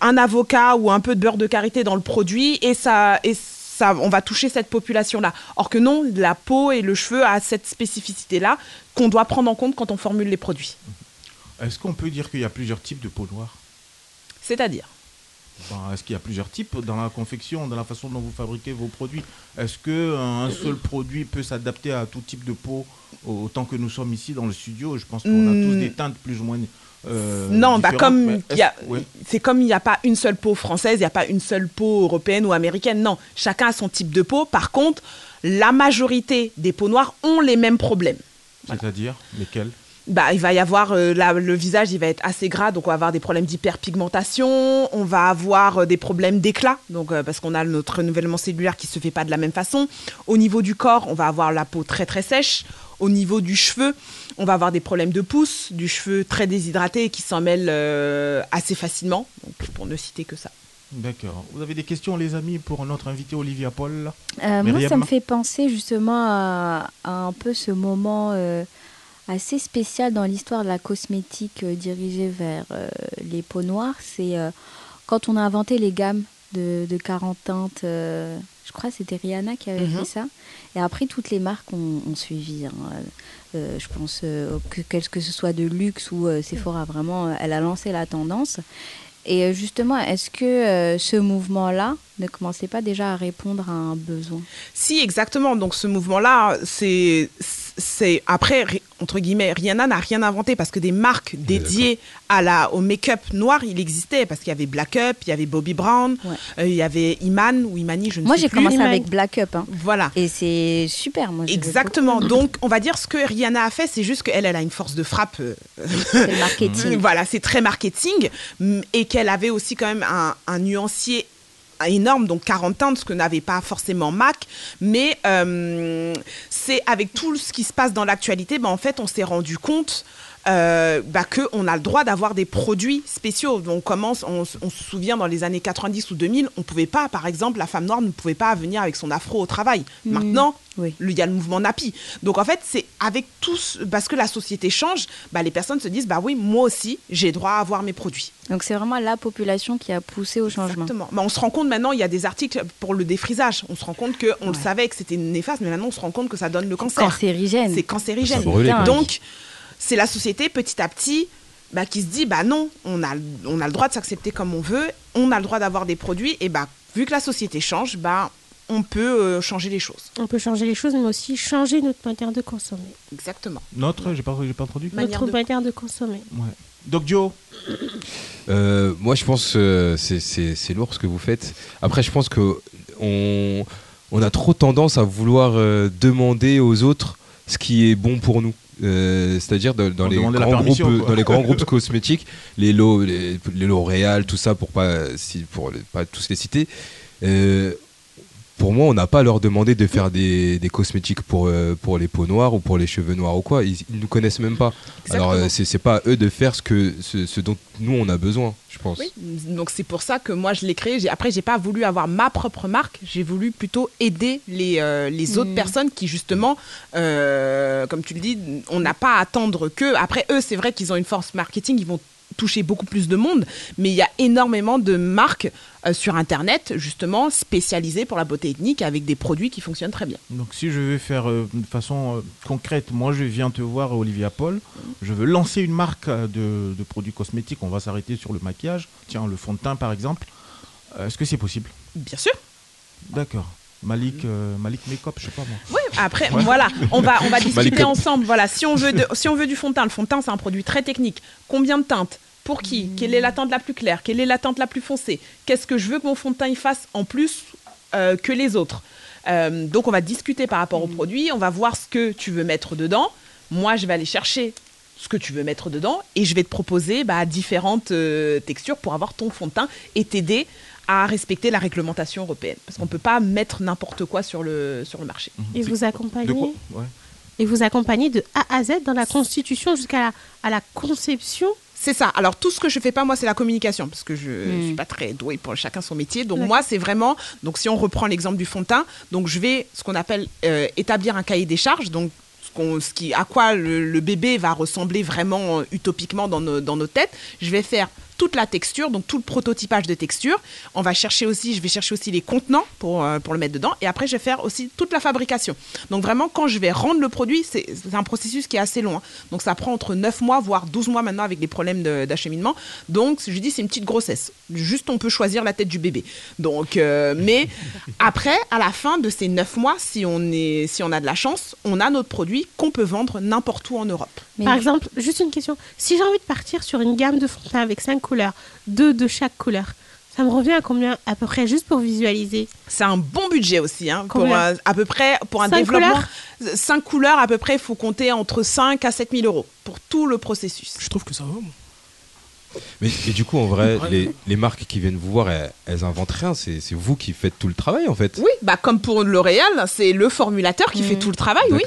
Speaker 5: un avocat ou un peu de beurre de karité dans le produit et ça et ça on va toucher cette population là. Or que non, la peau et le cheveu a cette spécificité là qu'on doit prendre en compte quand on formule les produits.
Speaker 1: Est-ce qu'on peut dire qu'il y a plusieurs types de peau noire?
Speaker 5: C'est-à-dire?
Speaker 1: Ben, Est-ce qu'il y a plusieurs types dans la confection, dans la façon dont vous fabriquez vos produits? Est-ce qu'un seul produit peut s'adapter à tout type de peau autant que nous sommes ici dans le studio? Je pense qu'on a tous
Speaker 5: Hmm.
Speaker 1: des teintes plus ou moins. Euh,
Speaker 5: non, bah comme
Speaker 1: ouais.
Speaker 5: c'est comme il n'y a pas une seule peau française, il n'y a pas une seule peau européenne ou américaine. Non, chacun a son type de peau. Par contre, la majorité des peaux noires ont les mêmes problèmes.
Speaker 1: C'est-à-dire lesquels?
Speaker 5: Bah, il va y avoir euh, la- le visage, il va être assez gras, donc on va avoir des problèmes d'hyperpigmentation, on va avoir euh, des problèmes d'éclat, donc euh, parce qu'on a notre renouvellement cellulaire qui se fait pas de la même façon. Au niveau du corps, on va avoir la peau très très sèche. Au niveau du cheveu, on va avoir des problèmes de pousse, du cheveu très déshydraté et qui s'en mêle euh, assez facilement, donc pour ne citer que ça.
Speaker 1: D'accord. Vous avez des questions, les amis, pour notre invité Olivia Paul?
Speaker 2: Euh, moi, ça me fait penser justement à, à un peu ce moment euh, assez spécial dans l'histoire de la cosmétique euh, dirigée vers euh, les peaux noires. C'est euh, quand on a inventé les gammes de, de 40 teintes. euh, je crois que c'était Rihanna qui avait
Speaker 5: Mhm.
Speaker 2: fait ça. Et après, toutes les marques ont, ont suivi. hein. Euh, je pense euh, que, que, que ce soit de luxe ou Sephora, vraiment, elle a lancé la tendance. Et justement, est-ce que ce mouvement-là ne commençait pas déjà à répondre à un besoin?
Speaker 5: Si, exactement. Donc ce mouvement-là, c'est, c'est après entre guillemets, Rihanna n'a rien inventé parce que des marques dédiées à la au make-up noir, il existait parce qu'il y avait Black Up, il y avait Bobby Brown,
Speaker 2: Ouais.
Speaker 5: euh, il y avait Iman ou Imani, je ne
Speaker 2: Moi,
Speaker 5: sais
Speaker 2: j'ai
Speaker 5: plus.
Speaker 2: commencé
Speaker 9: Iman.
Speaker 2: avec Black Up. hein.
Speaker 5: Voilà.
Speaker 2: Et c'est super. Moi,
Speaker 5: Exactement. Donc, on va dire ce que Rihanna a fait, c'est juste qu'elle, elle a une force de frappe. euh,
Speaker 2: marketing.
Speaker 5: voilà, c'est très marketing et qu'elle avait aussi quand même un, un nuancier énorme, donc 40 teintes, ce que n'avait pas forcément Mac. Mais euh, c'est avec tout ce qui se passe dans l'actualité, bah, en fait, on s'est rendu compte. Euh, bah, qu'on a le droit d'avoir des produits spéciaux. On commence, on, on se souvient dans les années 90 ou 2000, on pouvait pas, par exemple, la femme noire ne pouvait pas venir avec son afro au travail.
Speaker 2: Mm.
Speaker 5: Maintenant,
Speaker 2: Oui.
Speaker 5: le- il y a le mouvement Napi. Donc en fait, c'est avec tous, parce que la société change, bah, les personnes se disent, bah oui, moi aussi, j'ai droit à avoir mes produits.
Speaker 2: Donc, c'est vraiment la population qui a poussé au changement.
Speaker 5: Exactement. Bah, on se rend compte maintenant, il y a des articles pour le défrisage. On se rend compte qu'on le
Speaker 2: Ouais.
Speaker 5: savait que c'était néfaste, mais maintenant on se rend compte que ça donne le cancer.
Speaker 2: Cancérigène.
Speaker 5: C'est cancérigène.
Speaker 2: Quoi.
Speaker 5: Donc, c'est la société petit à petit bah, qui se dit, bah non, on a, on a le droit de s'accepter comme on veut, on a le droit d'avoir des produits, et bah, vu que la société change, bah, on peut euh, changer les choses.
Speaker 9: On peut changer les choses, mais aussi changer notre manière de consommer.
Speaker 5: Exactement.
Speaker 1: Notre, j'ai pas, j'ai pas entendu
Speaker 5: Manière
Speaker 9: notre
Speaker 5: de-
Speaker 9: manière de consommer.
Speaker 1: Ouais. Doc Joe
Speaker 4: Euh, moi, je pense que c'est- c'est c'est lourd ce que vous faites. Après, je pense que on, on a trop tendance à vouloir euh, demander aux autres ce qui est bon pour nous. Euh, C'est-à-dire dans, les groupes, dans les grands groupes cosmétiques, les, Lo- les, les L'Oréal, tout ça, pour pas si, pour pas tous les citer. euh, pour moi, on n'a pas à leur demander de faire des, des cosmétiques pour, euh, pour les peaux noires ou pour les cheveux noirs ou quoi. Ils, ils nous connaissent même pas. Alors,
Speaker 5: Exactement.
Speaker 4: euh, c'est c'est pas à eux de faire ce, que, ce, ce dont nous on a besoin, je pense.
Speaker 5: Oui, donc c'est pour ça que moi je l'ai créé. J'ai- Après, j'ai pas voulu avoir ma propre marque. J'ai voulu plutôt aider les, euh, les autres
Speaker 2: Mm.
Speaker 5: personnes qui justement, euh, comme tu le dis, on n'a pas à attendre que. Après, eux, c'est vrai qu'ils ont une force marketing. Ils vont toucher beaucoup plus de monde, mais il y a énormément de marques euh, sur Internet justement spécialisées pour la beauté ethnique avec des produits qui fonctionnent très bien.
Speaker 1: Donc si je vais faire euh, de façon euh, concrète, moi je viens te voir Olivia Paul, je veux lancer une marque euh, de, de produits cosmétiques, on va s'arrêter sur le maquillage, tiens le fond de teint par exemple. Est-ce que c'est possible?
Speaker 5: Bien sûr.
Speaker 1: D'accord. Malik, euh, Malik Makeup, je sais pas moi.
Speaker 5: Après, voilà, on va, on va discuter ensemble. Voilà, si on veut, de- si on veut du fond de teint, le fond de teint c'est un produit très technique. Combien de teintes? Pour qui? Quelle est la teinte la plus claire? Quelle est la teinte la plus foncée? Qu'est-ce que je veux que mon fond de teint il fasse en plus euh, que les autres? Euh, Donc on va discuter par rapport au produit. On va voir ce que tu veux mettre dedans. Moi, je vais aller chercher ce que tu veux mettre dedans et je vais te proposer bah, différentes euh, textures pour avoir ton fond de teint et t'aider à respecter la réglementation européenne parce qu'on ne peut pas mettre n'importe quoi sur le, sur le marché.
Speaker 9: Et vous accompagnez,
Speaker 1: Ouais.
Speaker 9: et vous accompagnez de A à Z dans la constitution jusqu'à la, à la conception.
Speaker 5: C'est ça. Alors tout ce que je fais pas moi c'est la communication parce que je
Speaker 2: Mm.
Speaker 5: suis pas très douée pour chacun son métier. Donc moi c'est vraiment donc si on reprend l'exemple du fond de teint, donc je vais ce qu'on appelle euh, établir un cahier des charges. Donc ce, qui à quoi le, le bébé va ressembler vraiment euh, utopiquement dans nos, dans nos têtes. Je vais faire toute la texture, donc tout le prototypage de texture. On va chercher aussi, je vais chercher aussi les contenants pour, euh, pour le mettre dedans. Et après, je vais faire aussi toute la fabrication. Donc vraiment, quand je vais rendre le produit, c'est un processus qui est assez long. Hein. Donc ça prend entre 9 mois, voire 12 mois maintenant avec des problèmes d'acheminement. Donc je dis, c'est une petite grossesse. Juste, on peut choisir la tête du bébé. Donc, euh, mais après, à la fin de ces 9 mois, si on, est, si on a de la chance, on a notre produit qu'on peut vendre n'importe où en Europe.
Speaker 9: Par exemple, juste une question. Si j'ai envie de partir sur une gamme de frontales avec 5 couleur, deux de chaque couleur. Ça me revient à combien à peu près juste pour visualiser
Speaker 5: C'est un bon budget aussi hein, pour euh, à peu près pour un
Speaker 9: cinq
Speaker 5: développement
Speaker 9: couleurs
Speaker 5: euh, cinq couleurs à peu près il faut compter entre 5 à 7 000 euros pour tout le processus.
Speaker 3: Je trouve que ça va.
Speaker 4: Mais du coup, en vrai, les, les, marques qui viennent vous voir, elles, elles inventent rien. C'est vous qui faites tout le travail, en fait.
Speaker 5: Oui, bah comme pour L'Oréal, c'est le formulateur qui
Speaker 2: mm.
Speaker 5: fait tout le travail, oui.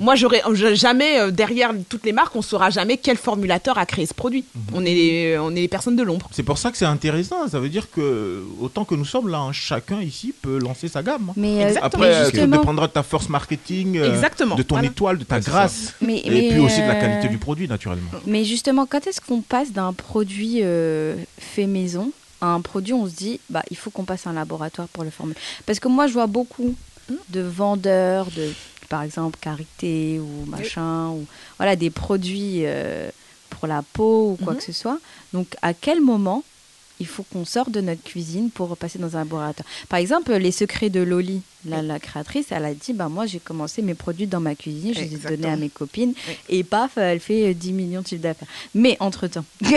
Speaker 5: Moi, j'aurais je- jamais, euh, derrière toutes les marques, on saura jamais quel formulateur a créé ce produit. On, est les, on est les personnes de l'ombre.
Speaker 1: C'est pour ça que c'est intéressant. Ça veut dire que autant que nous sommes là, hein, chacun ici peut lancer sa gamme.
Speaker 2: Mais, euh,
Speaker 5: Exactement.
Speaker 1: Après, euh,
Speaker 2: justement,
Speaker 1: dépendra de ta force marketing, euh,
Speaker 5: Exactement.
Speaker 1: de ton
Speaker 5: Voilà.
Speaker 1: étoile, de ta grâce,
Speaker 2: mais,
Speaker 1: et
Speaker 2: mais,
Speaker 1: puis aussi de la
Speaker 2: euh,
Speaker 1: qualité du produit, naturellement.
Speaker 2: Mais justement, quand est-ce qu'on passe d'un produit euh, fait maison à un produit, on se dit, bah, il faut qu'on passe à un laboratoire pour le former? Parce que moi, je vois beaucoup de vendeurs de, par exemple, karité ou machin, ou voilà, des produits euh, pour la peau ou quoi
Speaker 5: Mhm.
Speaker 2: que ce soit. Donc, à quel moment il faut qu'on sorte de notre cuisine pour passer dans un laboratoire? Par exemple, les secrets de Loli, la, la créatrice, elle a dit, bah, moi, j'ai commencé mes produits dans ma cuisine, je les ai donnés à mes copines,
Speaker 5: Oui.
Speaker 2: et paf, elle fait euh, 10 millions de chiffre d'affaires. Mais entre-temps.
Speaker 5: Il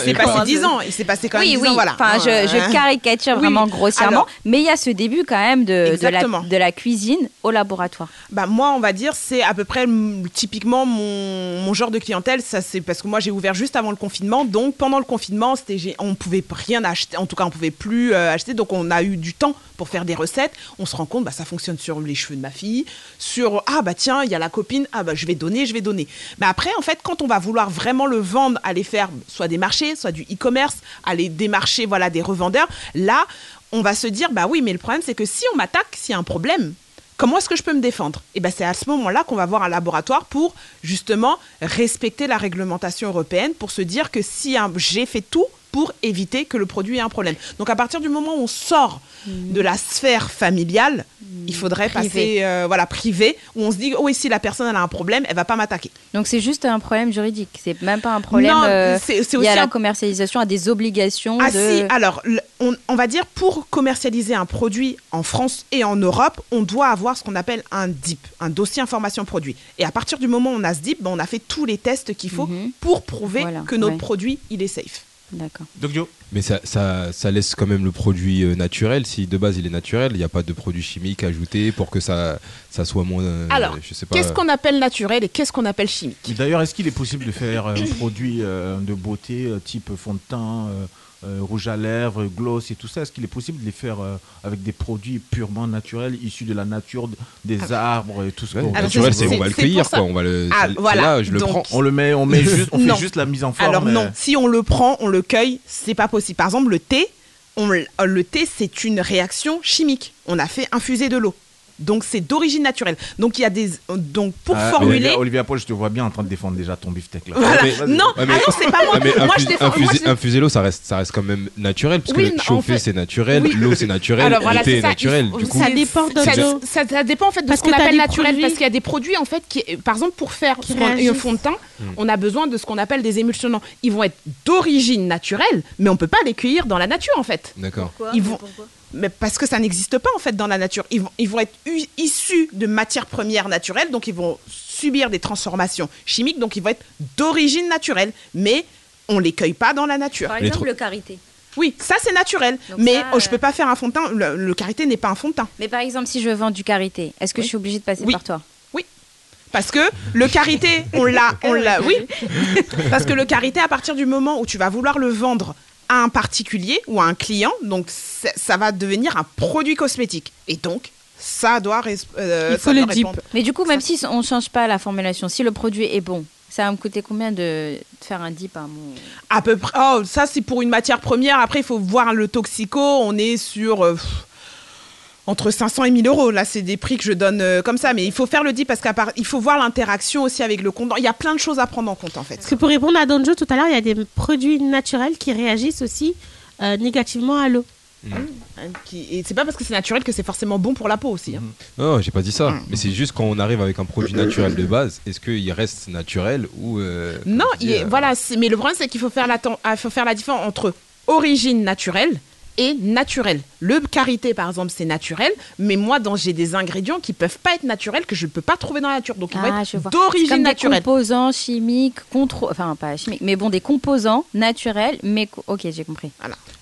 Speaker 5: s'est passé
Speaker 2: Comment
Speaker 5: 10
Speaker 2: ça
Speaker 5: ans. Il s'est passé quand même
Speaker 2: Oui,
Speaker 5: 10
Speaker 2: oui,
Speaker 5: ans, voilà.
Speaker 2: enfin, je,
Speaker 5: Euh,
Speaker 2: je caricature vraiment grossièrement,
Speaker 5: Alors-
Speaker 2: mais il y a ce début quand même de, de, la,
Speaker 5: Exactement.
Speaker 2: de la cuisine au laboratoire.
Speaker 5: Bah moi, on va dire, c'est à peu près typiquement mon, mon genre de clientèle. Ça, c'est parce que moi, j'ai ouvert juste avant le confinement. Donc, pendant le confinement, on pouvait rien acheter. En tout cas, on pouvait plus euh, acheter. Donc, on a eu du temps pour faire des recettes. On se rend compte, bah, ça fonctionne sur les cheveux de ma fille, sur ah bah tiens, il y a la copine, ah bah je vais donner, je vais donner. Mais après, en fait, quand on va vouloir vraiment le vendre, aller faire soit des marchés, soit du e-commerce, aller démarcher voilà des revendeurs, là, on va se dire bah oui, mais le problème c'est que si on m'attaque, s'il y a un problème, Comment est-ce que je peux me défendre? Et ben c'est à ce moment-là qu'on va voir un laboratoire pour justement respecter la réglementation européenne, pour se dire que si un- j'ai fait tout pour éviter que le produit ait un problème. Donc à partir du moment où on sort de la sphère familiale, il faudrait
Speaker 2: Privé.
Speaker 5: passer euh, voilà privé où on se dit oui si la personne elle a un problème, elle va pas m'attaquer.
Speaker 2: Donc c'est juste un problème juridique, c'est même pas un problème
Speaker 5: Non,
Speaker 2: euh,
Speaker 5: c'est c'est
Speaker 2: lié
Speaker 5: aussi
Speaker 2: la commercialisation, à des obligations
Speaker 5: Ah
Speaker 2: de...
Speaker 5: si, alors on, on va dire pour commercialiser un produit en France et en Europe, on doit avoir ce qu'on appelle un DIP, un dossier information produit. Et à partir du moment où on a ce DIP, ben, on a fait tous les tests qu'il faut
Speaker 2: Mhm.
Speaker 5: pour prouver
Speaker 2: Voilà,
Speaker 5: que notre
Speaker 2: ouais.
Speaker 5: produit il est safe.
Speaker 2: D'accord.
Speaker 1: Donc, Joe,
Speaker 4: Mais ça, ça, ça laisse quand même le produit euh, naturel. Si de base il est naturel, il n'y a pas de produits chimiques ajoutés pour que ça, ça soit moins. euh,
Speaker 5: Alors,
Speaker 4: je sais pas.
Speaker 5: Qu'est-ce qu'on appelle naturel et qu'est-ce qu'on appelle chimique?
Speaker 1: D'ailleurs, est-ce qu'il est possible de faire euh, un produit de beauté type fond de teint, euh, rouge à lèvres, gloss et tout ça Est-ce qu'il est possible de les faire euh, avec des produits purement naturels, issus de la nature, des arbres et tout ce
Speaker 4: Ouais,
Speaker 1: qu'on
Speaker 4: naturel,
Speaker 5: c'est-
Speaker 4: on va le cueillir, quoi. On va le.
Speaker 5: Ah, voilà.
Speaker 4: là, je le
Speaker 5: Donc,
Speaker 4: prends.
Speaker 1: On le met, on met juste, on fait juste la mise en forme.
Speaker 5: Alors non,
Speaker 1: euh,
Speaker 5: si on le prend, on le cueille, c'est pas possible. Par exemple, le thé, on le thé c'est une réaction chimique. On a fait infuser de l'eau. Donc c'est d'origine naturelle. Donc il y a des donc pour
Speaker 1: ah,
Speaker 5: formuler
Speaker 1: Olivia, Olivia Paul, je te vois bien en train de défendre déjà ton beefsteak là.
Speaker 5: Voilà.
Speaker 1: Mais vas-y.
Speaker 5: Non,
Speaker 4: Ouais, mais-
Speaker 5: ah non, c'est pas moi.
Speaker 4: Mais
Speaker 5: moi, je défends- moi,
Speaker 4: infuser, l'eau, ça reste, ça reste quand même naturel, parce
Speaker 5: Oui,
Speaker 4: que chauffer
Speaker 5: fait-
Speaker 4: c'est naturel,
Speaker 5: oui.
Speaker 4: l'eau c'est naturel,
Speaker 5: Alors voilà,
Speaker 4: est
Speaker 5: ça,
Speaker 4: naturel. Du coup,
Speaker 9: Ça dépend de
Speaker 5: ça,
Speaker 9: l'eau.
Speaker 5: ça- ça dépend en fait de
Speaker 9: Parce
Speaker 5: ce qu'on appelle naturel
Speaker 9: produits-
Speaker 5: parce qu'il y a des produits en fait qui par exemple pour faire un fond de teint
Speaker 4: Hmm.
Speaker 5: on a besoin de ce qu'on appelle des émulsionnants ils vont être d'origine naturelle mais on peut pas les cueillir dans la nature en fait
Speaker 4: D'accord.
Speaker 5: Ils vont- mais parce que ça n'existe pas en fait dans la nature ils vont, ils vont être issus de matières premières naturelles donc ils vont subir des transformations chimiques donc ils vont être d'origine naturelle mais on les cueille pas dans la nature
Speaker 2: Par exemple, le karité.
Speaker 5: oui ça c'est naturel
Speaker 2: Donc
Speaker 5: mais
Speaker 2: ça,
Speaker 5: oh, je peux pas faire un fond de teint le, le karité n'est pas un fond de teint
Speaker 2: Mais par exemple, si je vends du karité, est-ce que
Speaker 5: Oui.
Speaker 2: je suis obligée de passer
Speaker 5: Oui.
Speaker 2: par toi?
Speaker 5: Parce que le karité, on l'a, on l'a, oui. Parce que le karité, à partir du moment où tu vas vouloir le vendre à un particulier ou à un client, donc ça, va devenir un produit cosmétique. Et donc, ça doit, euh,
Speaker 9: Il faut
Speaker 5: ça
Speaker 9: le
Speaker 5: doit répondre.
Speaker 2: Mais du coup, même si on ne change pas la formulation, si le produit est bon, ça va me coûter combien de, de faire un dip à mon...
Speaker 5: À peu près. Oh, ça c'est pour une matière première. Après, il faut voir le toxico. On est sur. euh, pff, entre 500 et 1000 euros. Là, c'est des prix que je donne euh, comme ça, mais il faut faire le dit parce qu'il faut voir l'interaction aussi avec le compte. Il y a plein de choses à prendre en compte en fait.
Speaker 9: Parce que pour répondre à Donjo tout à l'heure, il y a des produits naturels qui réagissent aussi euh, négativement à l'eau.
Speaker 5: Hein, qui- Et c'est pas parce que c'est naturel que c'est forcément bon pour la peau aussi. hein.
Speaker 4: Non, j'ai pas dit ça. Mais c'est juste quand on arrive avec un produit naturel de base, est-ce qu'il reste naturel ou. euh,
Speaker 5: Non, il est-
Speaker 4: euh,
Speaker 5: voilà. Mais le problème, c'est qu'il faut faire la, ah, faut faire la différence entre origine naturelle et naturelle. Le karité, par exemple, c'est naturel, mais moi, dans- j'ai des ingrédients qui peuvent pas être naturels que je peux pas trouver dans la nature. Donc, ils vont
Speaker 2: Ah,
Speaker 5: être d'origine naturelle.
Speaker 2: des composants chimiques, contro... enfin pas chimiques, mais bon, des composants naturels, mais ok, j'ai compris.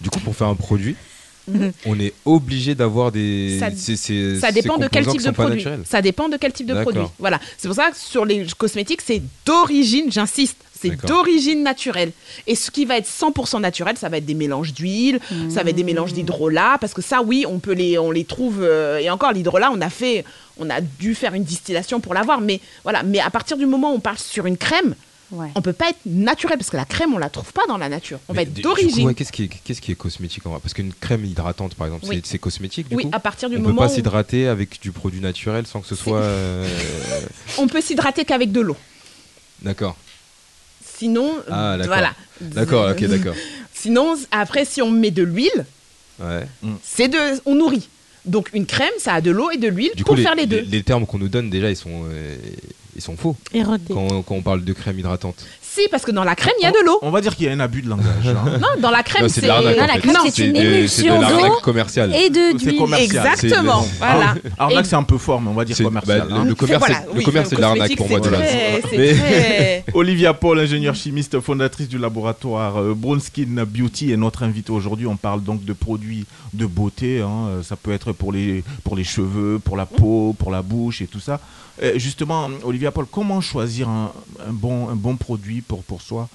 Speaker 4: Du coup, pour faire un produit, on est obligé d'avoir des.
Speaker 5: Ça-
Speaker 4: ces- ces-
Speaker 5: Ça
Speaker 4: ces
Speaker 5: dépend de quel type de produit. Ça dépend de quel type de produit. Voilà. C'est pour ça que sur les cosmétiques, c'est d'origine, j'insiste, c'est d'origine naturelle. Et ce qui va être 100% naturel, ça va être des mélanges d'huile, ça va être des mélanges d'hydrolat, parce que ça, oui, on peut les, on les trouve. euh, et encore, l'hydrolat, on a fait, on a dû faire une distillation pour l'avoir, mais voilà. Mais à partir du moment où on parle sur une crème,
Speaker 2: Ouais.
Speaker 5: on peut pas être naturel parce que la crème, on la trouve pas dans la nature. On va
Speaker 4: Mais
Speaker 5: être
Speaker 4: du coup,
Speaker 5: d'origine.
Speaker 4: ouais, Qu'est-ce qui, est- qu'est-ce qui est cosmétique en vrai? Parce qu'une crème hydratante, par exemple,
Speaker 5: Oui.
Speaker 4: c'est- c'est cosmétique du
Speaker 5: Oui,
Speaker 4: coup?
Speaker 5: à partir du
Speaker 4: On
Speaker 5: moment
Speaker 4: peut pas
Speaker 5: où-
Speaker 4: s'hydrater avec du produit naturel sans que ce soit. euh,
Speaker 5: On peut s'hydrater qu'avec de l'eau.
Speaker 4: D'accord.
Speaker 5: Sinon,
Speaker 4: Ah, d'accord.
Speaker 5: voilà.
Speaker 4: D'accord, ok, d'accord.
Speaker 5: Sinon, après, si on met de l'huile,
Speaker 4: Ouais.
Speaker 5: c'est de, on nourrit. Donc une crème, ça a de l'eau et de l'huile
Speaker 4: Du
Speaker 5: pour
Speaker 4: coup, les,
Speaker 5: faire les deux.
Speaker 4: les- les termes qu'on nous donne déjà, ils sont, euh, ils sont faux. Quand on parle de crème hydratante.
Speaker 5: Si, parce que dans la crème, il y a de l'eau.
Speaker 1: On va dire qu'il y a un abus de langage. hein.
Speaker 5: Non, dans la crème, c'est
Speaker 4: c'est de l'arnaque.
Speaker 2: Non, la crème, c'est une émulsion
Speaker 4: l'arnaque
Speaker 2: d'eau
Speaker 4: commerciale.
Speaker 2: et de
Speaker 1: C'est
Speaker 2: d'huile.
Speaker 1: commercial.
Speaker 5: Exactement.
Speaker 4: C'est-
Speaker 5: Voilà.
Speaker 1: Arnaque,
Speaker 5: Et-
Speaker 1: c'est un peu fort, mais on va dire
Speaker 4: C'est-
Speaker 1: commercial.
Speaker 4: bah,
Speaker 1: hein.
Speaker 4: le commerce,
Speaker 5: Voilà,
Speaker 4: c'est- le
Speaker 5: oui,
Speaker 4: commerce, c'est de l'arnaque pour moi
Speaker 5: c'est
Speaker 4: Mais-
Speaker 5: très-
Speaker 1: Olivia Paul, ingénieure chimiste, fondatrice du laboratoire euh, Brown Skin Beauty est notre invitée aujourd'hui. On parle donc de produits de beauté. hein. Euh, Ça peut être pour les, pour les cheveux, pour la peau, pour la bouche et tout ça. Euh, justement, Olivia Paul, comment choisir un, un bon, un bon produit pour, pour soi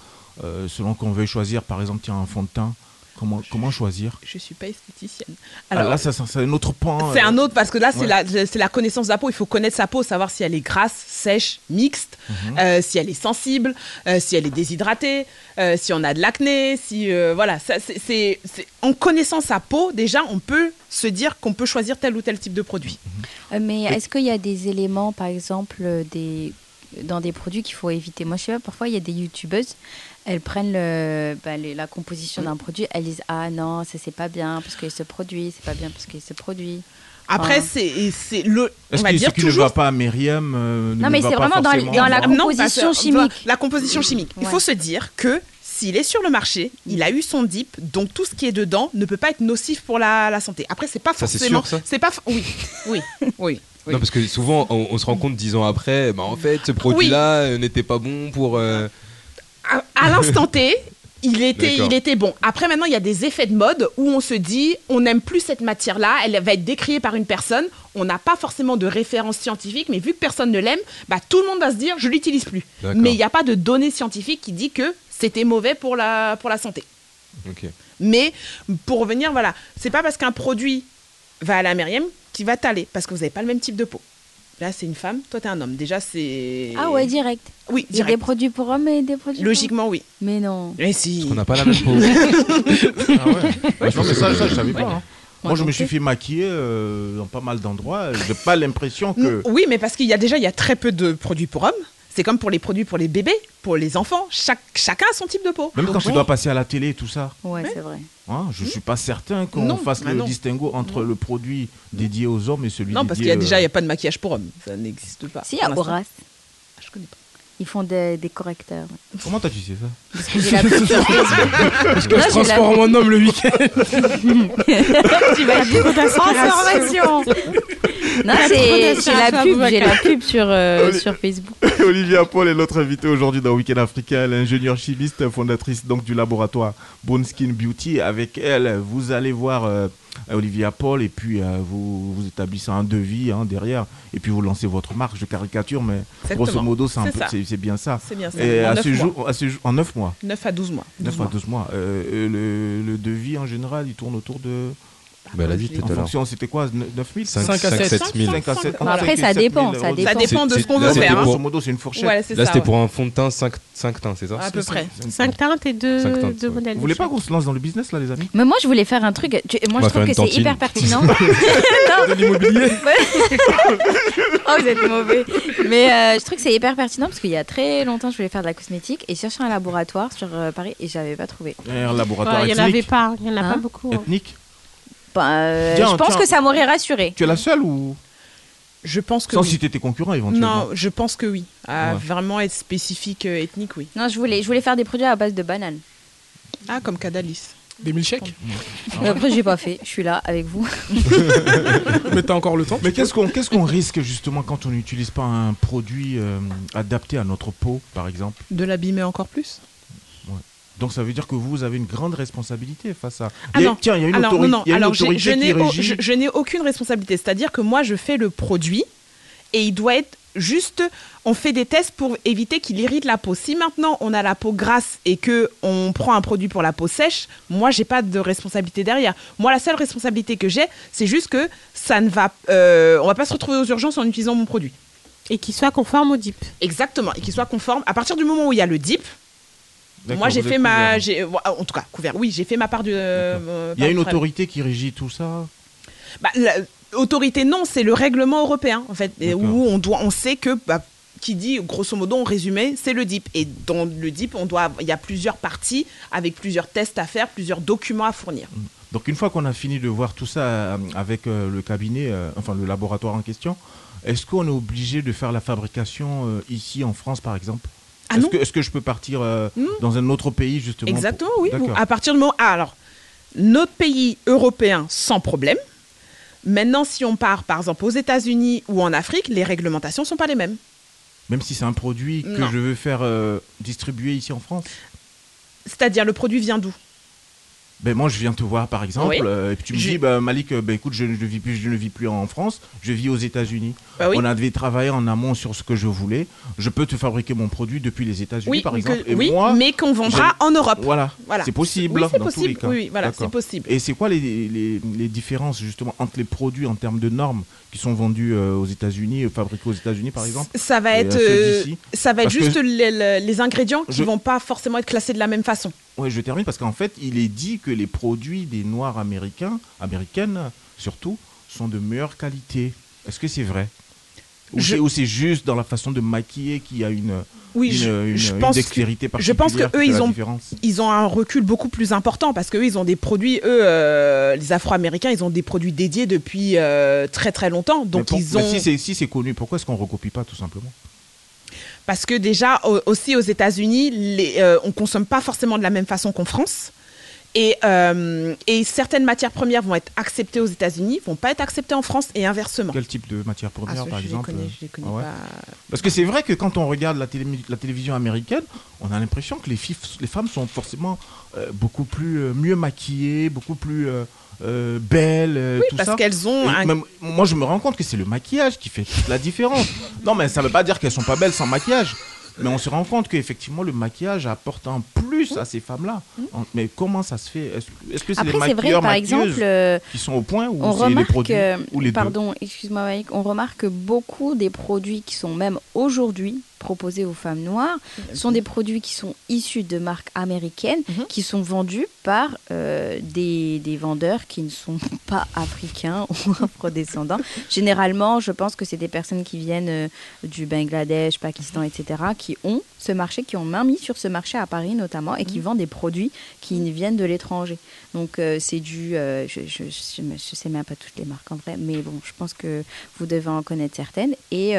Speaker 1: euh, Selon qu'on veuille choisir, par exemple, tiens, un fond de teint. Comment, comment choisir?
Speaker 5: Je suis pas esthéticienne.
Speaker 1: Alors
Speaker 5: Alors,
Speaker 1: là, ça, ça- c'est un autre pan.
Speaker 5: c'est
Speaker 1: euh,
Speaker 5: un autre parce que là, c'est
Speaker 1: ouais.
Speaker 5: la, c'est la connaissance de la peau. Il faut connaître sa peau, savoir si elle est grasse, sèche, mixte,
Speaker 1: Mhm.
Speaker 5: euh, si elle est sensible, euh, si elle est déshydratée, euh, si on a de l'acné, si euh, voilà. Ça, c'est- c'est- c'est- en connaissant sa peau, déjà, on peut se dire qu'on peut choisir tel ou tel type de produit.
Speaker 2: Euh, Mais est-ce qu'il y a des éléments, par exemple, euh, des... dans des produits qu'il faut éviter Moi, je sais pas, parfois, il y a des youtubeuses, elles prennent le, bah, les- la composition d'un produit, elles disent Ah non, ça c'est pas bien parce qu'il se produit, c'est pas bien parce qu'il se produit.
Speaker 5: Après,
Speaker 2: Enfin,
Speaker 5: c'est c'est le.
Speaker 1: Est-ce que ce qui ne
Speaker 5: toujours
Speaker 1: va pas à Myriam euh, ne
Speaker 2: Non, mais c'est vraiment dans la
Speaker 5: Non,
Speaker 2: composition chimique.
Speaker 5: La composition chimique. Il
Speaker 2: Ouais.
Speaker 5: faut se dire que s'il est sur le marché, il a eu son dip, donc tout ce qui est dedans ne peut pas être nocif pour la, la santé. Après, c'est pas
Speaker 4: Ça, c'est
Speaker 5: forcément.
Speaker 4: sûr, ça
Speaker 5: C'est pas. Oui, oui, oui. oui.
Speaker 4: Non, parce que souvent, on, on se rend compte dix ans après, bah, en fait, ce produit-là euh, n'était pas bon pour. euh,
Speaker 5: À, à l'instant T. Il était, il était bon. Après, maintenant, il y a des effets de mode où on se dit, on n'aime plus cette matière-là, elle va être décriée par une personne. On n'a pas forcément de référence scientifique, mais vu que personne ne l'aime, bah, tout le monde va se dire, je l'utilise plus. Mais il n'y a pas de données scientifiques qui dit que c'était mauvais pour la, pour la santé. Mais pour revenir, voilà, c'est pas parce qu'un produit va à la Myriam qu'il va t'aller, parce que vous n'avez pas le même type de peau. Là, c'est une femme, toi, t'es un homme. Déjà, c'est.
Speaker 2: Ah ouais, direct.
Speaker 5: Oui,
Speaker 2: Il y a des
Speaker 5: direct.
Speaker 2: produits pour hommes et des produits pour-
Speaker 5: Logiquement, oui.
Speaker 2: Mais non.
Speaker 5: Mais si.
Speaker 4: On n'a pas la même peau.
Speaker 1: Ah ouais. Non, mais ça, ça, je savais pas. hein. Moi, je me suis fait maquiller euh, dans pas mal d'endroits. J'ai pas l'impression que.
Speaker 5: Oui, mais parce qu'il y a déjà il y a très peu de produits pour hommes. C'est comme pour les produits pour les bébés, pour les enfants. Chaque, chacun a son type de peau.
Speaker 1: Même
Speaker 5: Donc
Speaker 1: quand tu dois passer à la télé et tout ça,
Speaker 2: Ouais, c'est vrai.
Speaker 1: hein, je suis pas certain qu'on
Speaker 5: Non,
Speaker 1: fasse
Speaker 5: bah
Speaker 1: le
Speaker 5: non.
Speaker 1: distinguo entre le produit dédié aux hommes et celui
Speaker 5: Non,
Speaker 1: dédié.
Speaker 5: parce qu'il y a déjà, il
Speaker 1: euh,
Speaker 5: n'y a pas de maquillage pour hommes. Ça n'existe pas.
Speaker 2: Si, à. Horace,
Speaker 5: Je connais pas.
Speaker 2: ils font des, des correcteurs.
Speaker 1: Comment t'as tu sais ça
Speaker 2: Parce que j'ai la.
Speaker 3: Parce je
Speaker 2: la-
Speaker 3: transforme en homme le week-end.
Speaker 2: T'imagines Transformation Non, c'est j'ai la pub, j'ai la pub sur, euh, sur Facebook.
Speaker 1: Olivia Paul est notre invitée aujourd'hui dans Weekend Africain, l'ingénieure chimiste, fondatrice donc du laboratoire Bone Skin Beauty. Avec elle, vous allez voir euh, Olivia Paul et puis euh, vous, vous établissez un devis hein, derrière et puis vous lancez votre marque. Je caricature, mais
Speaker 5: Exactement.
Speaker 1: grosso modo, c'est bien ça.
Speaker 5: C'est bien ça.
Speaker 1: Et
Speaker 5: En
Speaker 1: à
Speaker 5: neuf
Speaker 1: ce
Speaker 5: mois.
Speaker 1: jour, à ce jour- en 9 mois.
Speaker 5: 9 à 12 mois.
Speaker 1: 9
Speaker 5: 12
Speaker 1: à
Speaker 5: mois.
Speaker 1: 12 mois. Le, le devis en général, il tourne autour de.
Speaker 4: Bah, elle a dit tout à l'heure.
Speaker 1: c'était quoi 9 000
Speaker 4: 5
Speaker 3: Cinq à
Speaker 4: 7
Speaker 3: sept.
Speaker 4: 000.
Speaker 1: 5 à 7
Speaker 5: Bon,
Speaker 2: après, ça dépend, ça dépend.
Speaker 5: Ça dépend de ce qu'on veut faire. hein.
Speaker 1: Grosso modo, c'est une fourchette.
Speaker 5: Ouais,
Speaker 4: Là, c'était
Speaker 5: ouais.
Speaker 4: pour un fond de teint 5, 5 teints, c'est ça
Speaker 5: À peu près.
Speaker 9: Cinq teintes et deux,
Speaker 4: Cinq teintes,
Speaker 9: deux
Speaker 4: ouais.
Speaker 9: modèles.
Speaker 1: Vous voulez pas qu'on se lance dans le business là, les amis?
Speaker 2: Mais moi, je voulais faire un truc. tu- Moi, je trouve que c'est hyper pertinent.
Speaker 3: De l'immobilier
Speaker 2: Oh, vous êtes mauvais. Mais euh, je trouve que c'est hyper pertinent parce qu'il y a très longtemps, je voulais faire de la cosmétique et chercher un laboratoire sur euh, Paris et j'avais pas trouvé.
Speaker 1: Un laboratoire
Speaker 9: Il n'y en avait pas, il n'y en a
Speaker 2: Hein
Speaker 9: pas beaucoup. hein.
Speaker 1: Ethnique?
Speaker 2: Bah, euh,
Speaker 1: Tiens,
Speaker 2: je pense
Speaker 1: tiens.
Speaker 2: que ça m'aurait rassuré.
Speaker 1: Tu es la seule ou
Speaker 5: Je pense que
Speaker 1: Sans
Speaker 5: oui.
Speaker 1: citer tes concurrents éventuellement
Speaker 5: Non, je pense que oui. À
Speaker 1: Ouais.
Speaker 5: Vraiment être spécifique euh, ethnique, oui.
Speaker 2: Non, je voulais, je voulais faire des produits à base de bananes.
Speaker 5: Ah, comme Cadalis.
Speaker 3: Des milkshakes
Speaker 2: Mais après, j'ai pas fait. Je suis là avec vous.
Speaker 3: Mais t'as encore le temps.
Speaker 1: Mais qu'est-ce qu'on qu'est-ce qu'on risque justement quand on n'utilise pas un produit euh, adapté à notre peau, par exemple?
Speaker 5: De l'abîmer encore plus?
Speaker 1: Donc ça veut dire que vous avez une grande responsabilité face à.
Speaker 5: Ah non.
Speaker 1: Tiens, il y a une
Speaker 5: Alors,
Speaker 1: autorité,
Speaker 5: non, non.
Speaker 1: une
Speaker 5: Alors,
Speaker 1: autorité
Speaker 5: je n'ai au-
Speaker 1: régit.
Speaker 5: je- je n'ai aucune responsabilité. C'est-à-dire que moi, je fais le produit et il doit être juste. On fait des tests pour éviter qu'il irrite la peau. Si maintenant on a la peau grasse et que on prend un produit pour la peau sèche, moi, j'ai pas de responsabilité derrière. Moi, la seule responsabilité que j'ai, c'est juste que ça ne va. euh, on va pas se retrouver aux urgences en utilisant mon produit.
Speaker 9: Et qui soit conforme au DIP.
Speaker 5: Exactement. Et qu'il soit conforme. À partir du moment où il y a le DIP, moi, j'ai fait ma. j'ai- En tout cas, couvert. Oui, j'ai fait ma part du. euh,
Speaker 1: Il y a une autorité qui régit tout ça.
Speaker 5: Bah, la- autorité, non, c'est le règlement européen, en fait, où on, doit, on sait que, bah, qui dit, grosso modo, en résumé, c'est le DIP. Et dans le DIP, on doit, il y a plusieurs parties avec plusieurs tests à faire, plusieurs documents à fournir.
Speaker 1: Donc une fois qu'on a fini de voir tout ça euh, avec euh, le cabinet, euh, enfin le laboratoire en question, est-ce qu'on est obligé de faire la fabrication euh, ici en France par exemple?
Speaker 5: Ah
Speaker 1: Est-ce que, est-ce que je peux partir euh,
Speaker 5: Non.
Speaker 1: dans un autre pays justement
Speaker 5: Exactement,
Speaker 1: pour-
Speaker 5: oui.
Speaker 1: D'accord.
Speaker 5: À partir du moment. Ah, alors, notre pays européen, sans problème. Maintenant, si on part, par exemple, aux États-Unis ou en Afrique, les réglementations sont pas les mêmes.
Speaker 1: Même si c'est un produit que
Speaker 5: Non.
Speaker 1: je veux faire euh, distribuer ici en France
Speaker 5: C'est-à-dire, le produit vient d'où?
Speaker 1: Ben moi je viens te voir par exemple
Speaker 5: Oui.
Speaker 1: euh, et puis tu me
Speaker 5: Je-
Speaker 1: dis bah, Malik bah, écoute je ne vis plus je ne vis plus en France je vis aux États-Unis
Speaker 5: Bah oui.
Speaker 1: on avait travaillé en amont sur ce que je voulais je peux te fabriquer mon produit depuis les États-Unis
Speaker 5: Oui,
Speaker 1: par
Speaker 5: que-
Speaker 1: exemple et
Speaker 5: oui
Speaker 1: moi
Speaker 5: mais qu'on vendra en Europe.
Speaker 1: voilà,
Speaker 5: Voilà.
Speaker 1: c'est possible
Speaker 5: Oui, c'est possible. Oui, oui, voilà, c'est
Speaker 1: et c'est quoi les, les, les différences justement entre les produits en termes de normes qui sont vendus euh, aux États-Unis euh, fabriqués aux États-Unis par exemple
Speaker 5: Ça va être,
Speaker 1: euh,
Speaker 5: ça va être juste les, les- ingrédients qui
Speaker 1: Je-
Speaker 5: vont pas forcément être classés de la même façon.
Speaker 1: Ouais, je termine parce qu'en fait, il est dit que les produits des Noirs américains, américaines surtout, sont de meilleure qualité. Est-ce que c'est vrai? Ou
Speaker 5: Je-
Speaker 1: c'est- juste dans la façon de maquiller qu'il y a une,
Speaker 5: Oui,
Speaker 1: une,
Speaker 5: je,
Speaker 1: une-
Speaker 5: je
Speaker 1: une
Speaker 5: pense
Speaker 1: dextérité
Speaker 5: que, je
Speaker 1: particulière
Speaker 5: pense que eux ils ont
Speaker 1: différence
Speaker 5: ils ont un recul beaucoup plus important parce que eux, ils ont des produits eux euh, les Afro-Américains ils ont des produits dédiés depuis euh, très très longtemps donc
Speaker 1: pour-
Speaker 5: ils
Speaker 1: mais
Speaker 5: ont
Speaker 1: si c'est si connu, pourquoi est-ce qu'on recopie pas tout simplement?
Speaker 5: Parce que déjà au- aussi aux États-Unis euh, on consomme pas forcément de la même façon qu'en France. Et, euh, et certaines matières premières vont être acceptées aux États-Unis, vont pas être acceptées en France et inversement.
Speaker 1: Quel type de matière
Speaker 5: Ah,
Speaker 1: première,
Speaker 5: ça,
Speaker 1: par
Speaker 5: je les
Speaker 1: exemple
Speaker 5: connais, je les connais
Speaker 1: Ah ouais.
Speaker 5: pas.
Speaker 1: Parce que c'est vrai que quand on regarde la, télé- la télévision américaine, on a l'impression que les, les femmes sont forcément euh, beaucoup plus euh, mieux maquillées, beaucoup plus euh, euh, belles, euh,
Speaker 5: Oui,
Speaker 1: tout
Speaker 5: parce
Speaker 1: ça.
Speaker 5: qu'elles ont
Speaker 1: Et
Speaker 5: un-
Speaker 1: même- moi, je me rends compte que c'est le maquillage qui fait toute la différence. non, mais ça veut pas dire qu'elles sont pas belles sans maquillage. Mais on se rend compte qu'effectivement, le maquillage apporte un plus à ces femmes-là. En- Mais comment ça se fait? Est-ce que c'est les
Speaker 2: c'est vrai,
Speaker 1: maquilleurs,
Speaker 2: par exemple, euh,
Speaker 1: qui sont au point ou c'est les produits ou les deux?
Speaker 2: pardon, excuse-moi on remarque que beaucoup des produits qui sont même aujourd'hui proposés aux femmes noires sont des produits qui sont issus de marques américaines
Speaker 5: Mhm.
Speaker 2: qui sont vendus par euh, des, des vendeurs qui ne sont pas africains ou afrodescendants. Généralement, je pense que c'est des personnes qui viennent euh, du Bangladesh, Pakistan, etc., qui ont ce marché, qui ont main mise sur ce marché à Paris notamment et qui vendent des produits qui viennent de l'étranger. Donc euh, c'est du, je, je, je, je sais même pas toutes les marques en vrai, mais bon, je pense que vous devez en connaître certaines. Et,